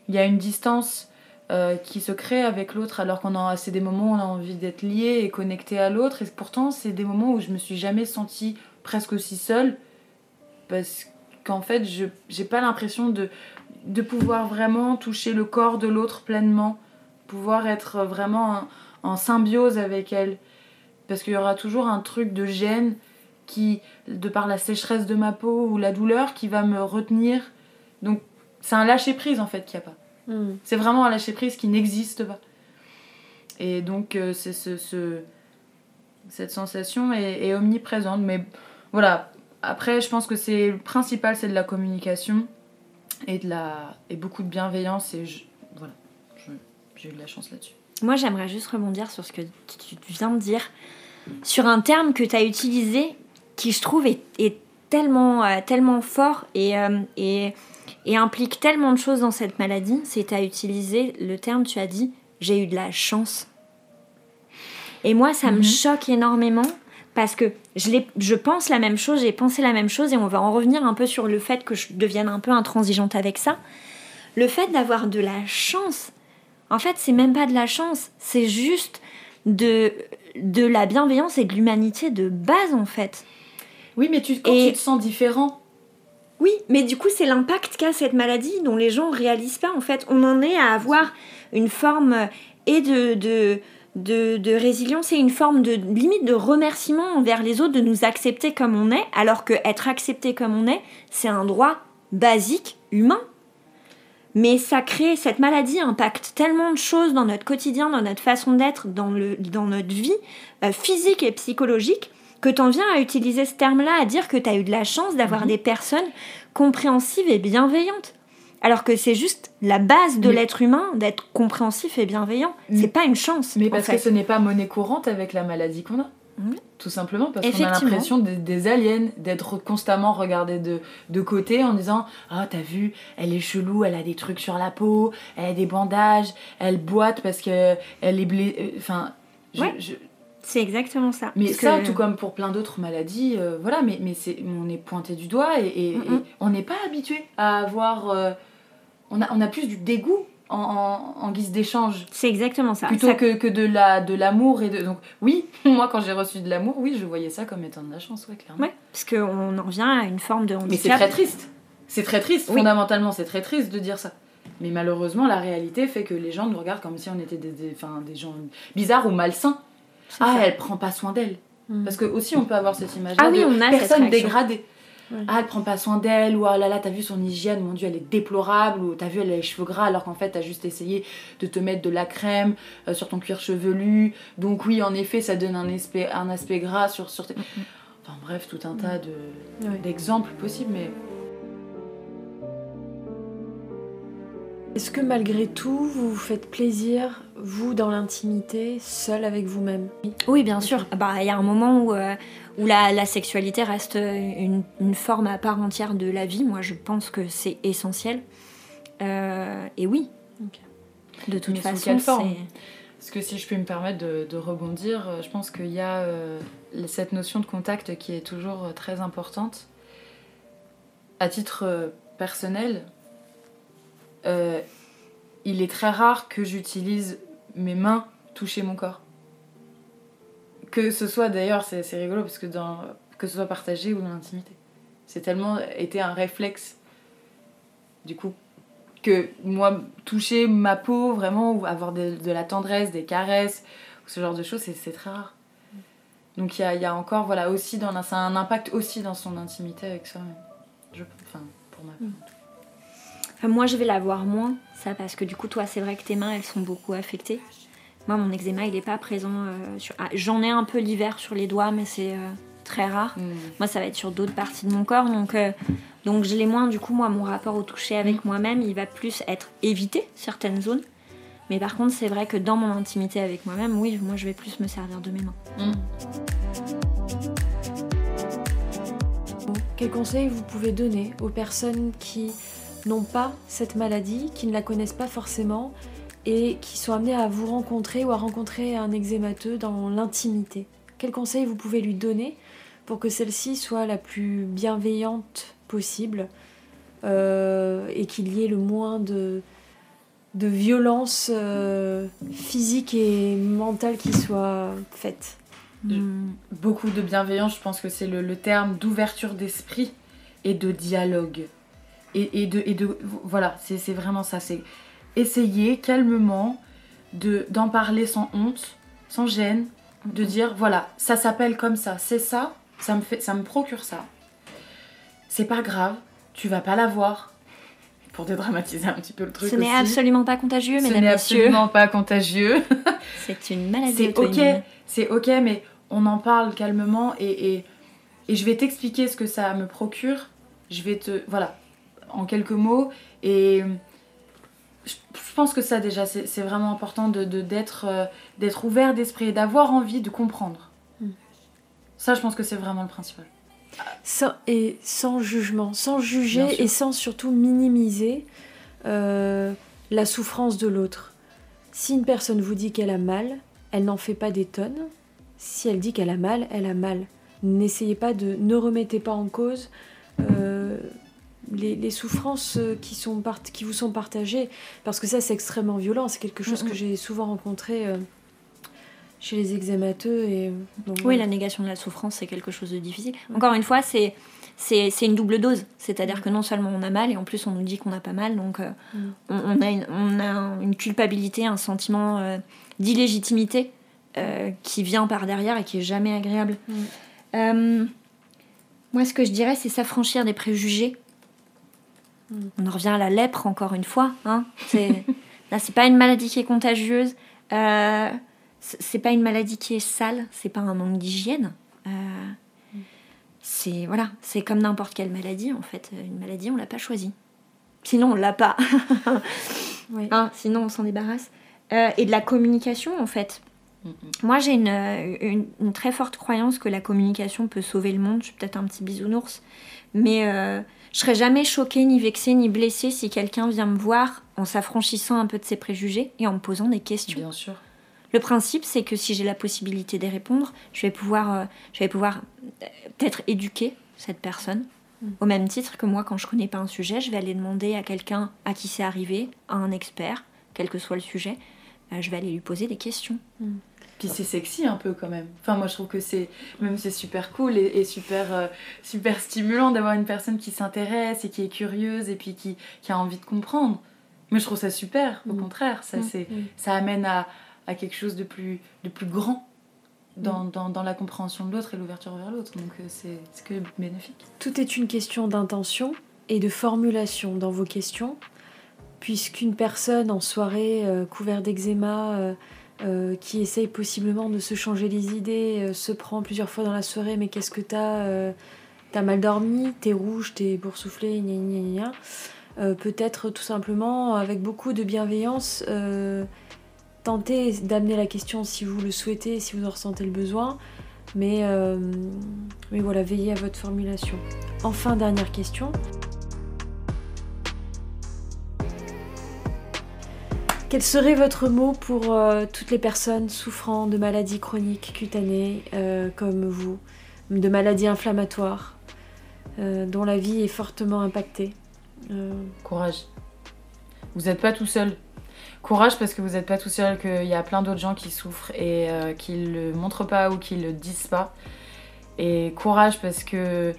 [SPEAKER 2] il y a une distance euh, qui se crée avec l'autre, alors qu'on a, c'est des moments où on a envie d'être lié et connecté à l'autre. Et pourtant, c'est des moments où je me suis jamais sentie presque aussi seule, parce qu'en fait, je n'ai pas l'impression de, de pouvoir vraiment toucher le corps de l'autre pleinement, pouvoir être vraiment en symbiose avec elle parce qu'il y aura toujours un truc de gêne qui, de par la sécheresse de ma peau ou la douleur, qui va me retenir. Donc c'est un lâcher prise en fait qu'il n'y a pas. Hmm. C'est vraiment un lâcher prise qui n'existe pas. Et donc euh, c'est ce, cette sensation est, omniprésente. Mais voilà, après je pense que c'est le principal, c'est de la communication et de la et beaucoup de bienveillance et voilà, j'ai eu de la chance là-dessus.
[SPEAKER 3] Moi j'aimerais juste rebondir sur ce que tu viens de dire sur un terme que tu as utilisé qui, je trouve, est, tellement, euh, tellement fort euh, et, et, implique tellement de choses dans cette maladie. C'est tu as utilisé le terme, tu as dit, j'ai eu de la chance. Et moi, ça me mhm. choque énormément parce que je, je pense la même chose, j'ai pensé la même chose et on va en revenir un peu sur le fait que je devienne un peu intransigeante avec ça. Le fait d'avoir de la chance, en fait, c'est même pas de la chance, c'est juste de de la bienveillance et de l'humanité de base en fait.
[SPEAKER 2] Oui, mais tu, quand tu te sens différent.
[SPEAKER 3] Oui, mais du coup, c'est l'impact qu'a cette maladie dont les gens ne réalisent pas en fait. On en est à avoir une forme et de, de, de, de résilience et une forme de limite de remerciement envers les autres de nous accepter comme on est, alors que être accepté comme on est, c'est un droit basique, humain. Mais ça crée, cette maladie impacte tellement de choses dans notre quotidien, dans notre façon d'être, dans, le, dans notre vie euh, physique et psychologique, que tu en viens à utiliser ce terme-là, à dire que tu as eu de la chance d'avoir
[SPEAKER 2] Mhm.
[SPEAKER 3] des personnes compréhensives et bienveillantes. Alors que c'est juste la base de
[SPEAKER 2] Mais-
[SPEAKER 3] l'être humain d'être compréhensif et bienveillant.
[SPEAKER 2] Mais-
[SPEAKER 3] C'est pas une chance.
[SPEAKER 2] Mais parce
[SPEAKER 3] fait.
[SPEAKER 2] que ce n'est pas monnaie courante avec la maladie qu'on a. Tout simplement parce qu'on a l'impression d'être des aliens, d'être constamment regardé de, de côté en disant Ah, t'as vu, elle est chelou, elle a des trucs sur la peau, elle a des bandages, elle boite parce que elle est blessée. Enfin, je-
[SPEAKER 3] Ouais.
[SPEAKER 2] je-
[SPEAKER 3] C'est exactement ça.
[SPEAKER 2] mais ça,
[SPEAKER 3] que-
[SPEAKER 2] tout comme pour plein d'autres maladies, euh, voilà, mais, mais c'est, on est pointé du doigt et, et- et on n'est pas habitué à avoir. euh, on, a, on a plus du dégoût en, en- en guise d'échange.
[SPEAKER 3] C'est exactement ça.
[SPEAKER 2] plutôt
[SPEAKER 3] Ça-
[SPEAKER 2] que, que de, la, de l'amour et de donc oui moi quand j'ai reçu de l'amour oui je voyais ça comme étant de la chance ouais clairement.
[SPEAKER 3] Ouais, parce qu'on en revient à une forme de
[SPEAKER 2] mais c'est très triste. C'est très triste
[SPEAKER 3] Oui.
[SPEAKER 2] fondamentalement c'est très triste de dire ça. Mais malheureusement la réalité fait que les gens nous regardent comme si on était des, des, enfin, des gens bizarres ou malsains. Ah
[SPEAKER 3] ça.
[SPEAKER 2] elle prend pas soin d'elle.
[SPEAKER 1] Mm.
[SPEAKER 2] parce que aussi on peut avoir cette image
[SPEAKER 3] Ah
[SPEAKER 2] là
[SPEAKER 3] oui,
[SPEAKER 2] de
[SPEAKER 3] on a
[SPEAKER 2] personne dégradée
[SPEAKER 1] Ouais.
[SPEAKER 2] ah elle prend pas soin d'elle ou ah là là t'as vu son hygiène mon dieu elle est déplorable ou t'as vu elle a les cheveux gras alors qu'en fait t'as juste essayé de te mettre de la crème euh, sur ton cuir chevelu donc oui en effet ça donne un aspect un aspect gras sur sur tes... enfin bref tout un tas de
[SPEAKER 1] Ouais.
[SPEAKER 2] d'exemples possibles mais
[SPEAKER 1] Est-ce que malgré tout, vous vous faites plaisir, vous, dans l'intimité, seul avec vous-même?
[SPEAKER 3] Oui, bien sûr. Bah, il y a un moment où, euh, où la, la sexualité reste une, une forme à part entière de la vie. Moi, je pense que c'est essentiel. Euh, et oui. De toute
[SPEAKER 2] Mais
[SPEAKER 3] façon,
[SPEAKER 2] quelle forme?
[SPEAKER 3] c'est.
[SPEAKER 2] Parce que si je peux me permettre de, de rebondir, euh, je pense qu'il y a euh, cette notion de contact qui est toujours très importante. À titre personnel, euh, il est très rare que j'utilise mes mains toucher mon corps. Que ce soit d'ailleurs, c'est rigolo parce que dans, que ce soit partagé ou dans l'intimité. C'est tellement été un réflexe, du coup, que moi, toucher ma peau, vraiment, ou avoir de, de la tendresse, des caresses, ou ce genre de choses, c'est très rare. Donc il y a, y a encore, voilà, aussi, dans, ça a un impact aussi dans son intimité avec soi-même. Enfin, pour ma
[SPEAKER 3] Enfin, moi, je vais la voir moins, ça, parce que du coup, toi, c'est vrai que tes mains, elles sont beaucoup affectées. Moi, mon eczéma, il n'est pas présent euh, sur. ah, J'en ai un peu l'hiver sur les doigts, mais c'est euh, très rare.
[SPEAKER 2] Mm.
[SPEAKER 3] Moi, ça va être sur d'autres parties de mon corps, donc, euh, donc je l'ai moins. Du coup, moi, mon rapport au toucher avec moi-même, il va plus être éviter certaines zones. Mais par contre, c'est vrai que dans mon intimité avec moi-même, oui, moi, je vais plus me servir de mes mains.
[SPEAKER 2] Mm.
[SPEAKER 1] Quels conseils vous pouvez donner aux personnes qui n'ont pas cette maladie, qui ne la connaissent pas forcément et qui sont amenées à vous rencontrer ou à rencontrer un eczémateux dans l'intimité Quels conseils vous pouvez lui donner pour que celle-ci soit la plus bienveillante possible euh, et qu'il y ait le moins de, de violence euh, physique et mentale qui soit faite?
[SPEAKER 3] Mm.
[SPEAKER 2] Beaucoup de bienveillance, je pense que c'est le terme d'ouverture d'esprit et de dialogue. Et, et de, et de. Voilà, c'est vraiment ça. C'est essayer calmement de- d'en parler sans honte, sans gêne, de dire voilà, ça s'appelle comme ça, c'est ça, ça me, fait, ça me procure ça. C'est pas grave, tu vas pas l'avoir. Pour dédramatiser un petit peu le truc
[SPEAKER 3] Ce n'est absolument pas contagieux,
[SPEAKER 2] Ce
[SPEAKER 3] mesdames,
[SPEAKER 2] n'est
[SPEAKER 3] messieurs.
[SPEAKER 2] absolument pas contagieux.
[SPEAKER 3] C'est une maladie
[SPEAKER 2] C'est ok, c'est ok, mais on en parle calmement et, et, et je vais t'expliquer ce que ça me procure. Je vais te. Voilà, en quelques mots. Et je, je pense que ça, déjà, c'est vraiment important d'être de, d'être euh, d'être ouvert d'esprit et d'avoir envie de comprendre.
[SPEAKER 1] Mm.
[SPEAKER 2] Ça, je pense que c'est vraiment le principal.
[SPEAKER 1] Sans- et sans jugement, sans juger et sans surtout minimiser euh, la souffrance de l'autre. Si une personne vous dit qu'elle a mal, elle n'en fait pas des tonnes. Si elle dit qu'elle a mal, elle a mal. N'essayez pas de, ne remettez pas en cause euh, les, les souffrances euh, qui, sont part- qui vous sont partagées, parce que ça c'est extrêmement violent. C'est quelque chose
[SPEAKER 3] Mhm.
[SPEAKER 1] que j'ai souvent rencontré euh, chez les eczémateux. Et,
[SPEAKER 3] oui, la négation de la souffrance, c'est quelque chose de difficile. Encore une fois, c'est c'est une double dose. C'est-à-dire mm. que non seulement on a mal, et en plus on nous dit qu'on n'a pas mal, donc euh, mm. on, a une, on, a une, culpabilité, un sentiment euh, d'illégitimité euh, qui vient par derrière et qui est jamais agréable. Mm. moi, ce que je dirais, c'est s'affranchir des préjugés. On en revient à la lèpre, encore une fois. Hein. Là, c'est pas une maladie qui est contagieuse. c'est pas une maladie qui est sale. C'est pas un manque d'hygiène c'est voilà, c'est comme n'importe quelle maladie en fait. Une maladie, on l'a pas choisie. Sinon, on l'a pas. Hein, sinon, on s'en débarrasse. Euh, et de la communication en fait. Moi, j'ai une, une, très forte croyance que la communication peut sauver le monde. Je suis peut-être un petit bisounours, mais euh, je serais jamais choquée, ni vexée, ni blessée si quelqu'un vient me voir en s'affranchissant un peu de ses préjugés et en me posant des questions.
[SPEAKER 2] Bien sûr.
[SPEAKER 3] Le principe, c'est que si j'ai la possibilité d'y répondre, je vais pouvoir, euh, je vais pouvoir euh, peut-être éduquer cette personne. Mm. Au même titre que moi, quand je connais pas un sujet, je vais aller demander à quelqu'un à qui c'est arrivé, à un expert, quel que soit le sujet, euh, je vais aller lui poser des questions.
[SPEAKER 2] Mm. Puis c'est sexy un peu quand même. Enfin moi je trouve que c'est même c'est super cool et, super super stimulant d'avoir une personne qui s'intéresse et qui est curieuse et puis qui, qui, a envie de comprendre. Mais je trouve ça super. Au mm. contraire, ça c'est ça amène à, à quelque chose de plus, de plus grand dans, mm. dans, dans la compréhension de l'autre et l'ouverture vers l'autre. Donc euh, c'est que bénéfique.
[SPEAKER 1] Tout est une question d'intention et de formulation dans vos questions, puisqu'une personne en soirée euh, couverte d'eczéma euh, qui essaye possiblement de se changer les idées, se prend plusieurs fois dans la soirée, mais qu'est-ce que t'as T'as mal dormi, t'es rouge, t'es boursouflé. Peut-être tout simplement avec beaucoup de bienveillance tentez d'amener la question si vous le souhaitez, si vous en ressentez le besoin. Mais, euh, mais voilà, veillez à votre formulation. Enfin, dernière question. Quel serait votre mot pour euh, toutes les personnes souffrant de maladies chroniques cutanées euh, comme vous, de maladies inflammatoires, dont la vie est fortement impactée
[SPEAKER 2] Courage. Vous n'êtes pas tout seul. Courage parce que vous n'êtes pas tout seul, qu'il y a plein d'autres gens qui souffrent et euh, qui ne le montrent pas ou qui le disent pas. Et courage parce que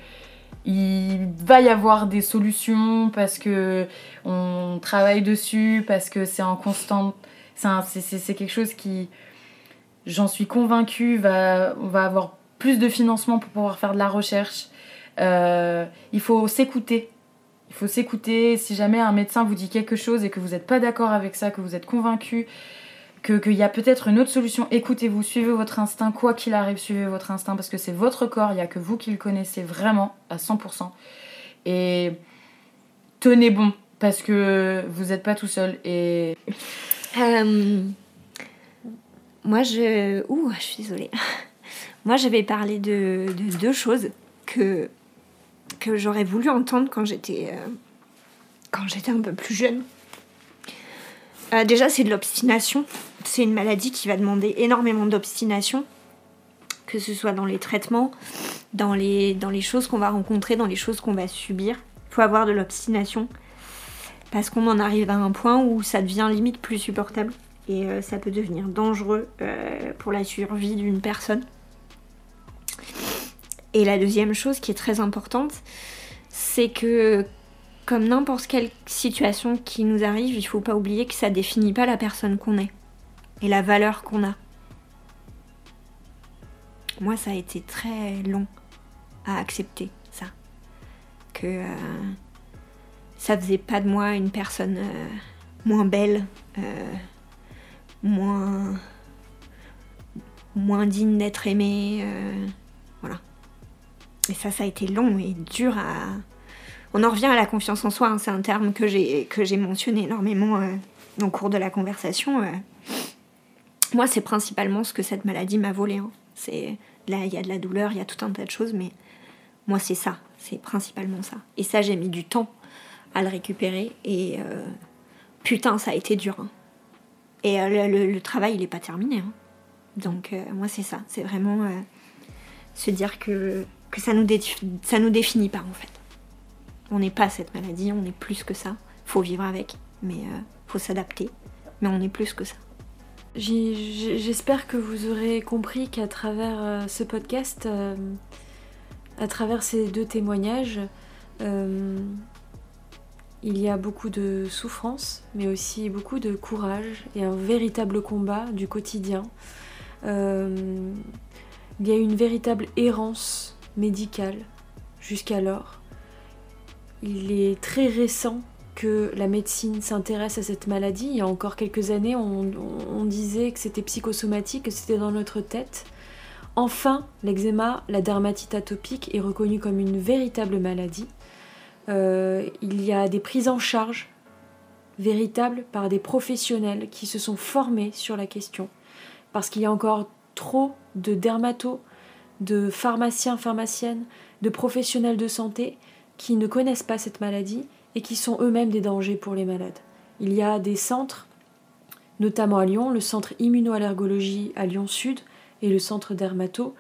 [SPEAKER 2] il va y avoir des solutions, parce que on travaille dessus, parce que c'est en constante. C'est quelque chose qui, j'en suis convaincue, va, on va avoir plus de financement pour pouvoir faire de la recherche. Euh, il faut s'écouter il faut s'écouter. Si jamais un médecin vous dit quelque chose et que vous n'êtes pas d'accord avec ça, que vous êtes convaincu, qu'il y a peut-être une autre solution, écoutez-vous, suivez votre instinct, quoi qu'il arrive, suivez votre instinct, parce que c'est votre corps, il n'y a que vous qui le connaissez vraiment à 100%. Et tenez bon, parce que vous n'êtes pas tout seul. Et...
[SPEAKER 3] Euh, moi, je... Ouh, je suis désolée. Moi, j'avais parlé de, de deux choses que que j'aurais voulu entendre quand j'étais euh, quand j'étais un peu plus jeune. Euh, déjà, c'est de l'obstination. C'est une maladie qui va demander énormément d'obstination, que ce soit dans les traitements, dans les, choses qu'on va rencontrer, dans les choses qu'on va subir. Il faut avoir de l'obstination parce qu'on en arrive à un point où ça devient limite plus supportable et euh, ça peut devenir dangereux pour la survie d'une personne. Et la deuxième chose qui est très importante, c'est que comme n'importe quelle situation qui nous arrive, il faut pas oublier que ça définit pas la personne qu'on est et la valeur qu'on a. Moi, ça a été très long à accepter ça. Que euh, ça faisait pas de moi une personne euh, moins belle, euh, moins, moins digne d'être aimée. voilà. Et ça, ça a été long et dur à. On en revient à la confiance en soi, hein. c'est un terme que j'ai, mentionné énormément euh, au cours de la conversation. Euh. Moi, c'est principalement ce que cette maladie m'a volé. Hein. C'est, là, il y a de la douleur, il y a tout un tas de choses, mais moi, c'est ça, c'est principalement ça. Et ça, j'ai mis du temps à le récupérer, et euh, putain, ça a été dur. Hein. Et le, travail, il n'est pas terminé. Donc, moi, c'est ça, c'est vraiment se dire que ça nous, nous définit pas en fait. On n'est pas cette maladie, on est plus que ça. Faut vivre avec, mais euh, faut s'adapter. Mais on est plus que ça.
[SPEAKER 1] J'espère que vous aurez compris qu'à travers euh, ce podcast, euh, à travers ces deux témoignages, euh, il y a beaucoup de souffrance, mais aussi beaucoup de courage et un véritable combat du quotidien. il y a une véritable errance médicale jusqu'alors. Il est très récent que la médecine s'intéresse à cette maladie. Il y a encore quelques années, on, disait que c'était psychosomatique, que c'était dans notre tête. Enfin, l'eczéma, la dermatite atopique est reconnue comme une véritable maladie. Euh, il y a des prises en charge véritables par des professionnels qui se sont formés sur la question. Parce qu'il y a encore trop de dermatos, de pharmaciens, pharmaciennes, de professionnels de santé qui ne connaissent pas cette maladie et qui sont eux-mêmes des dangers pour les malades. Il y a des centres, notamment à Lyon, le centre immunoallergologie à Lyon Sud et le centre dermato,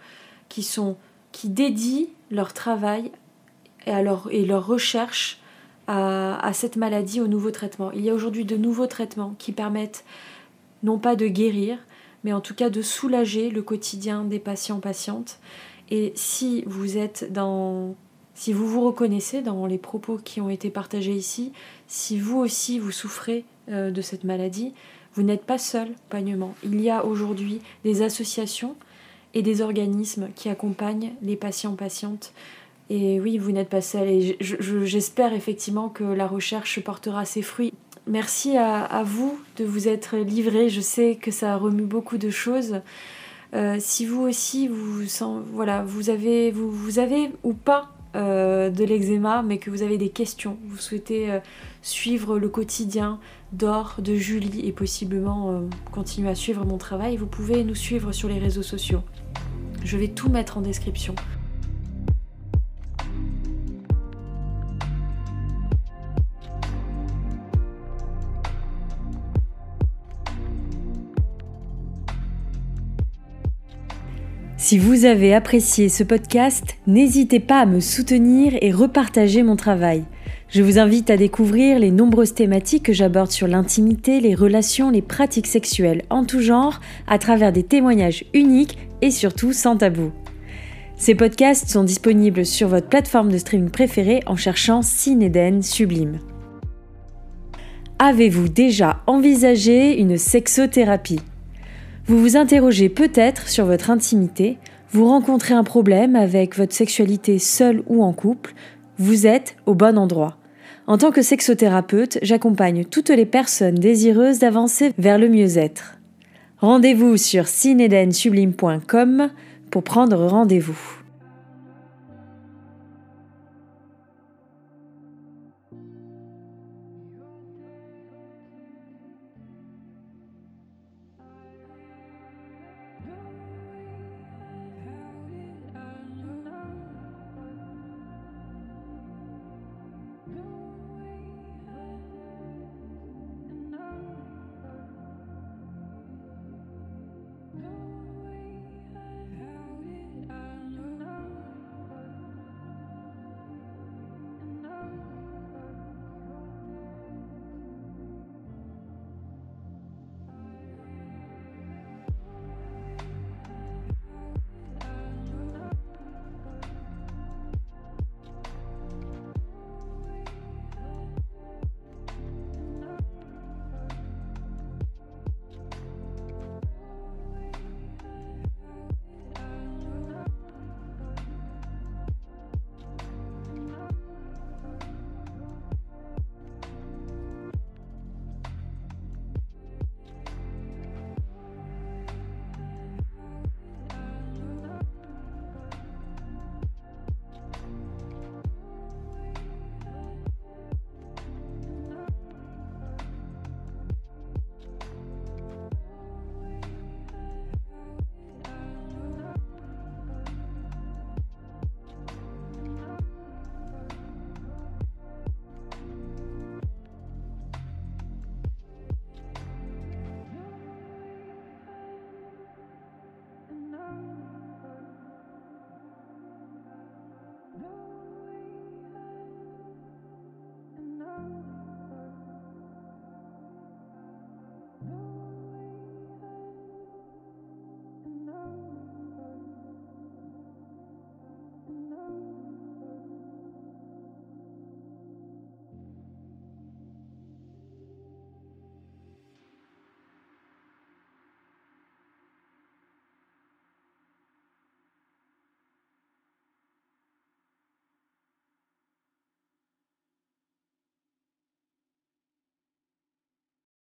[SPEAKER 1] qui, sont, qui dédient leur travail et, leur, et recherche à, à cette maladie, aux nouveaux traitements. Il y a aujourd'hui de nouveaux traitements qui permettent non pas de guérir, mais en tout cas de soulager le quotidien des patients-patientes. Et si vous êtes dans si vous vous reconnaissez dans les propos qui ont été partagés ici, si vous aussi vous souffrez euh, de cette maladie, vous n'êtes pas seul, pagnement. Il y a aujourd'hui des associations et des organismes qui accompagnent les patients-patientes. Et oui, vous n'êtes pas seul. Et j'espère effectivement que la recherche portera ses fruits. Merci à, vous de vous être livré. Je sais que ça remue beaucoup de choses. Euh, si vous aussi, voilà, vous, avez, vous, vous avez ou pas euh, de l'eczéma, mais que vous avez des questions, vous souhaitez euh, suivre le quotidien d'Or, de Julie et possiblement euh, continuer à suivre mon travail, vous pouvez nous suivre sur les réseaux sociaux. Je vais tout mettre en description. Si vous avez apprécié ce podcast, n'hésitez pas à me soutenir et repartager mon travail. Je vous invite à découvrir les nombreuses thématiques que j'aborde sur l'intimité, les relations, les pratiques sexuelles en tout genre, à travers des témoignages uniques et surtout sans tabou. Ces podcasts sont disponibles sur votre plateforme de streaming préférée en cherchant Cinéden Sublime. Avez-vous déjà envisagé une sexothérapie? Vous vous interrogez peut-être sur votre intimité, vous rencontrez un problème avec votre sexualité seule ou en couple, vous êtes au bon endroit. En tant que sexothérapeute, j'accompagne toutes les personnes désireuses d'avancer vers le mieux-être. Rendez-vous sur cinedensublime.com pour prendre rendez-vous.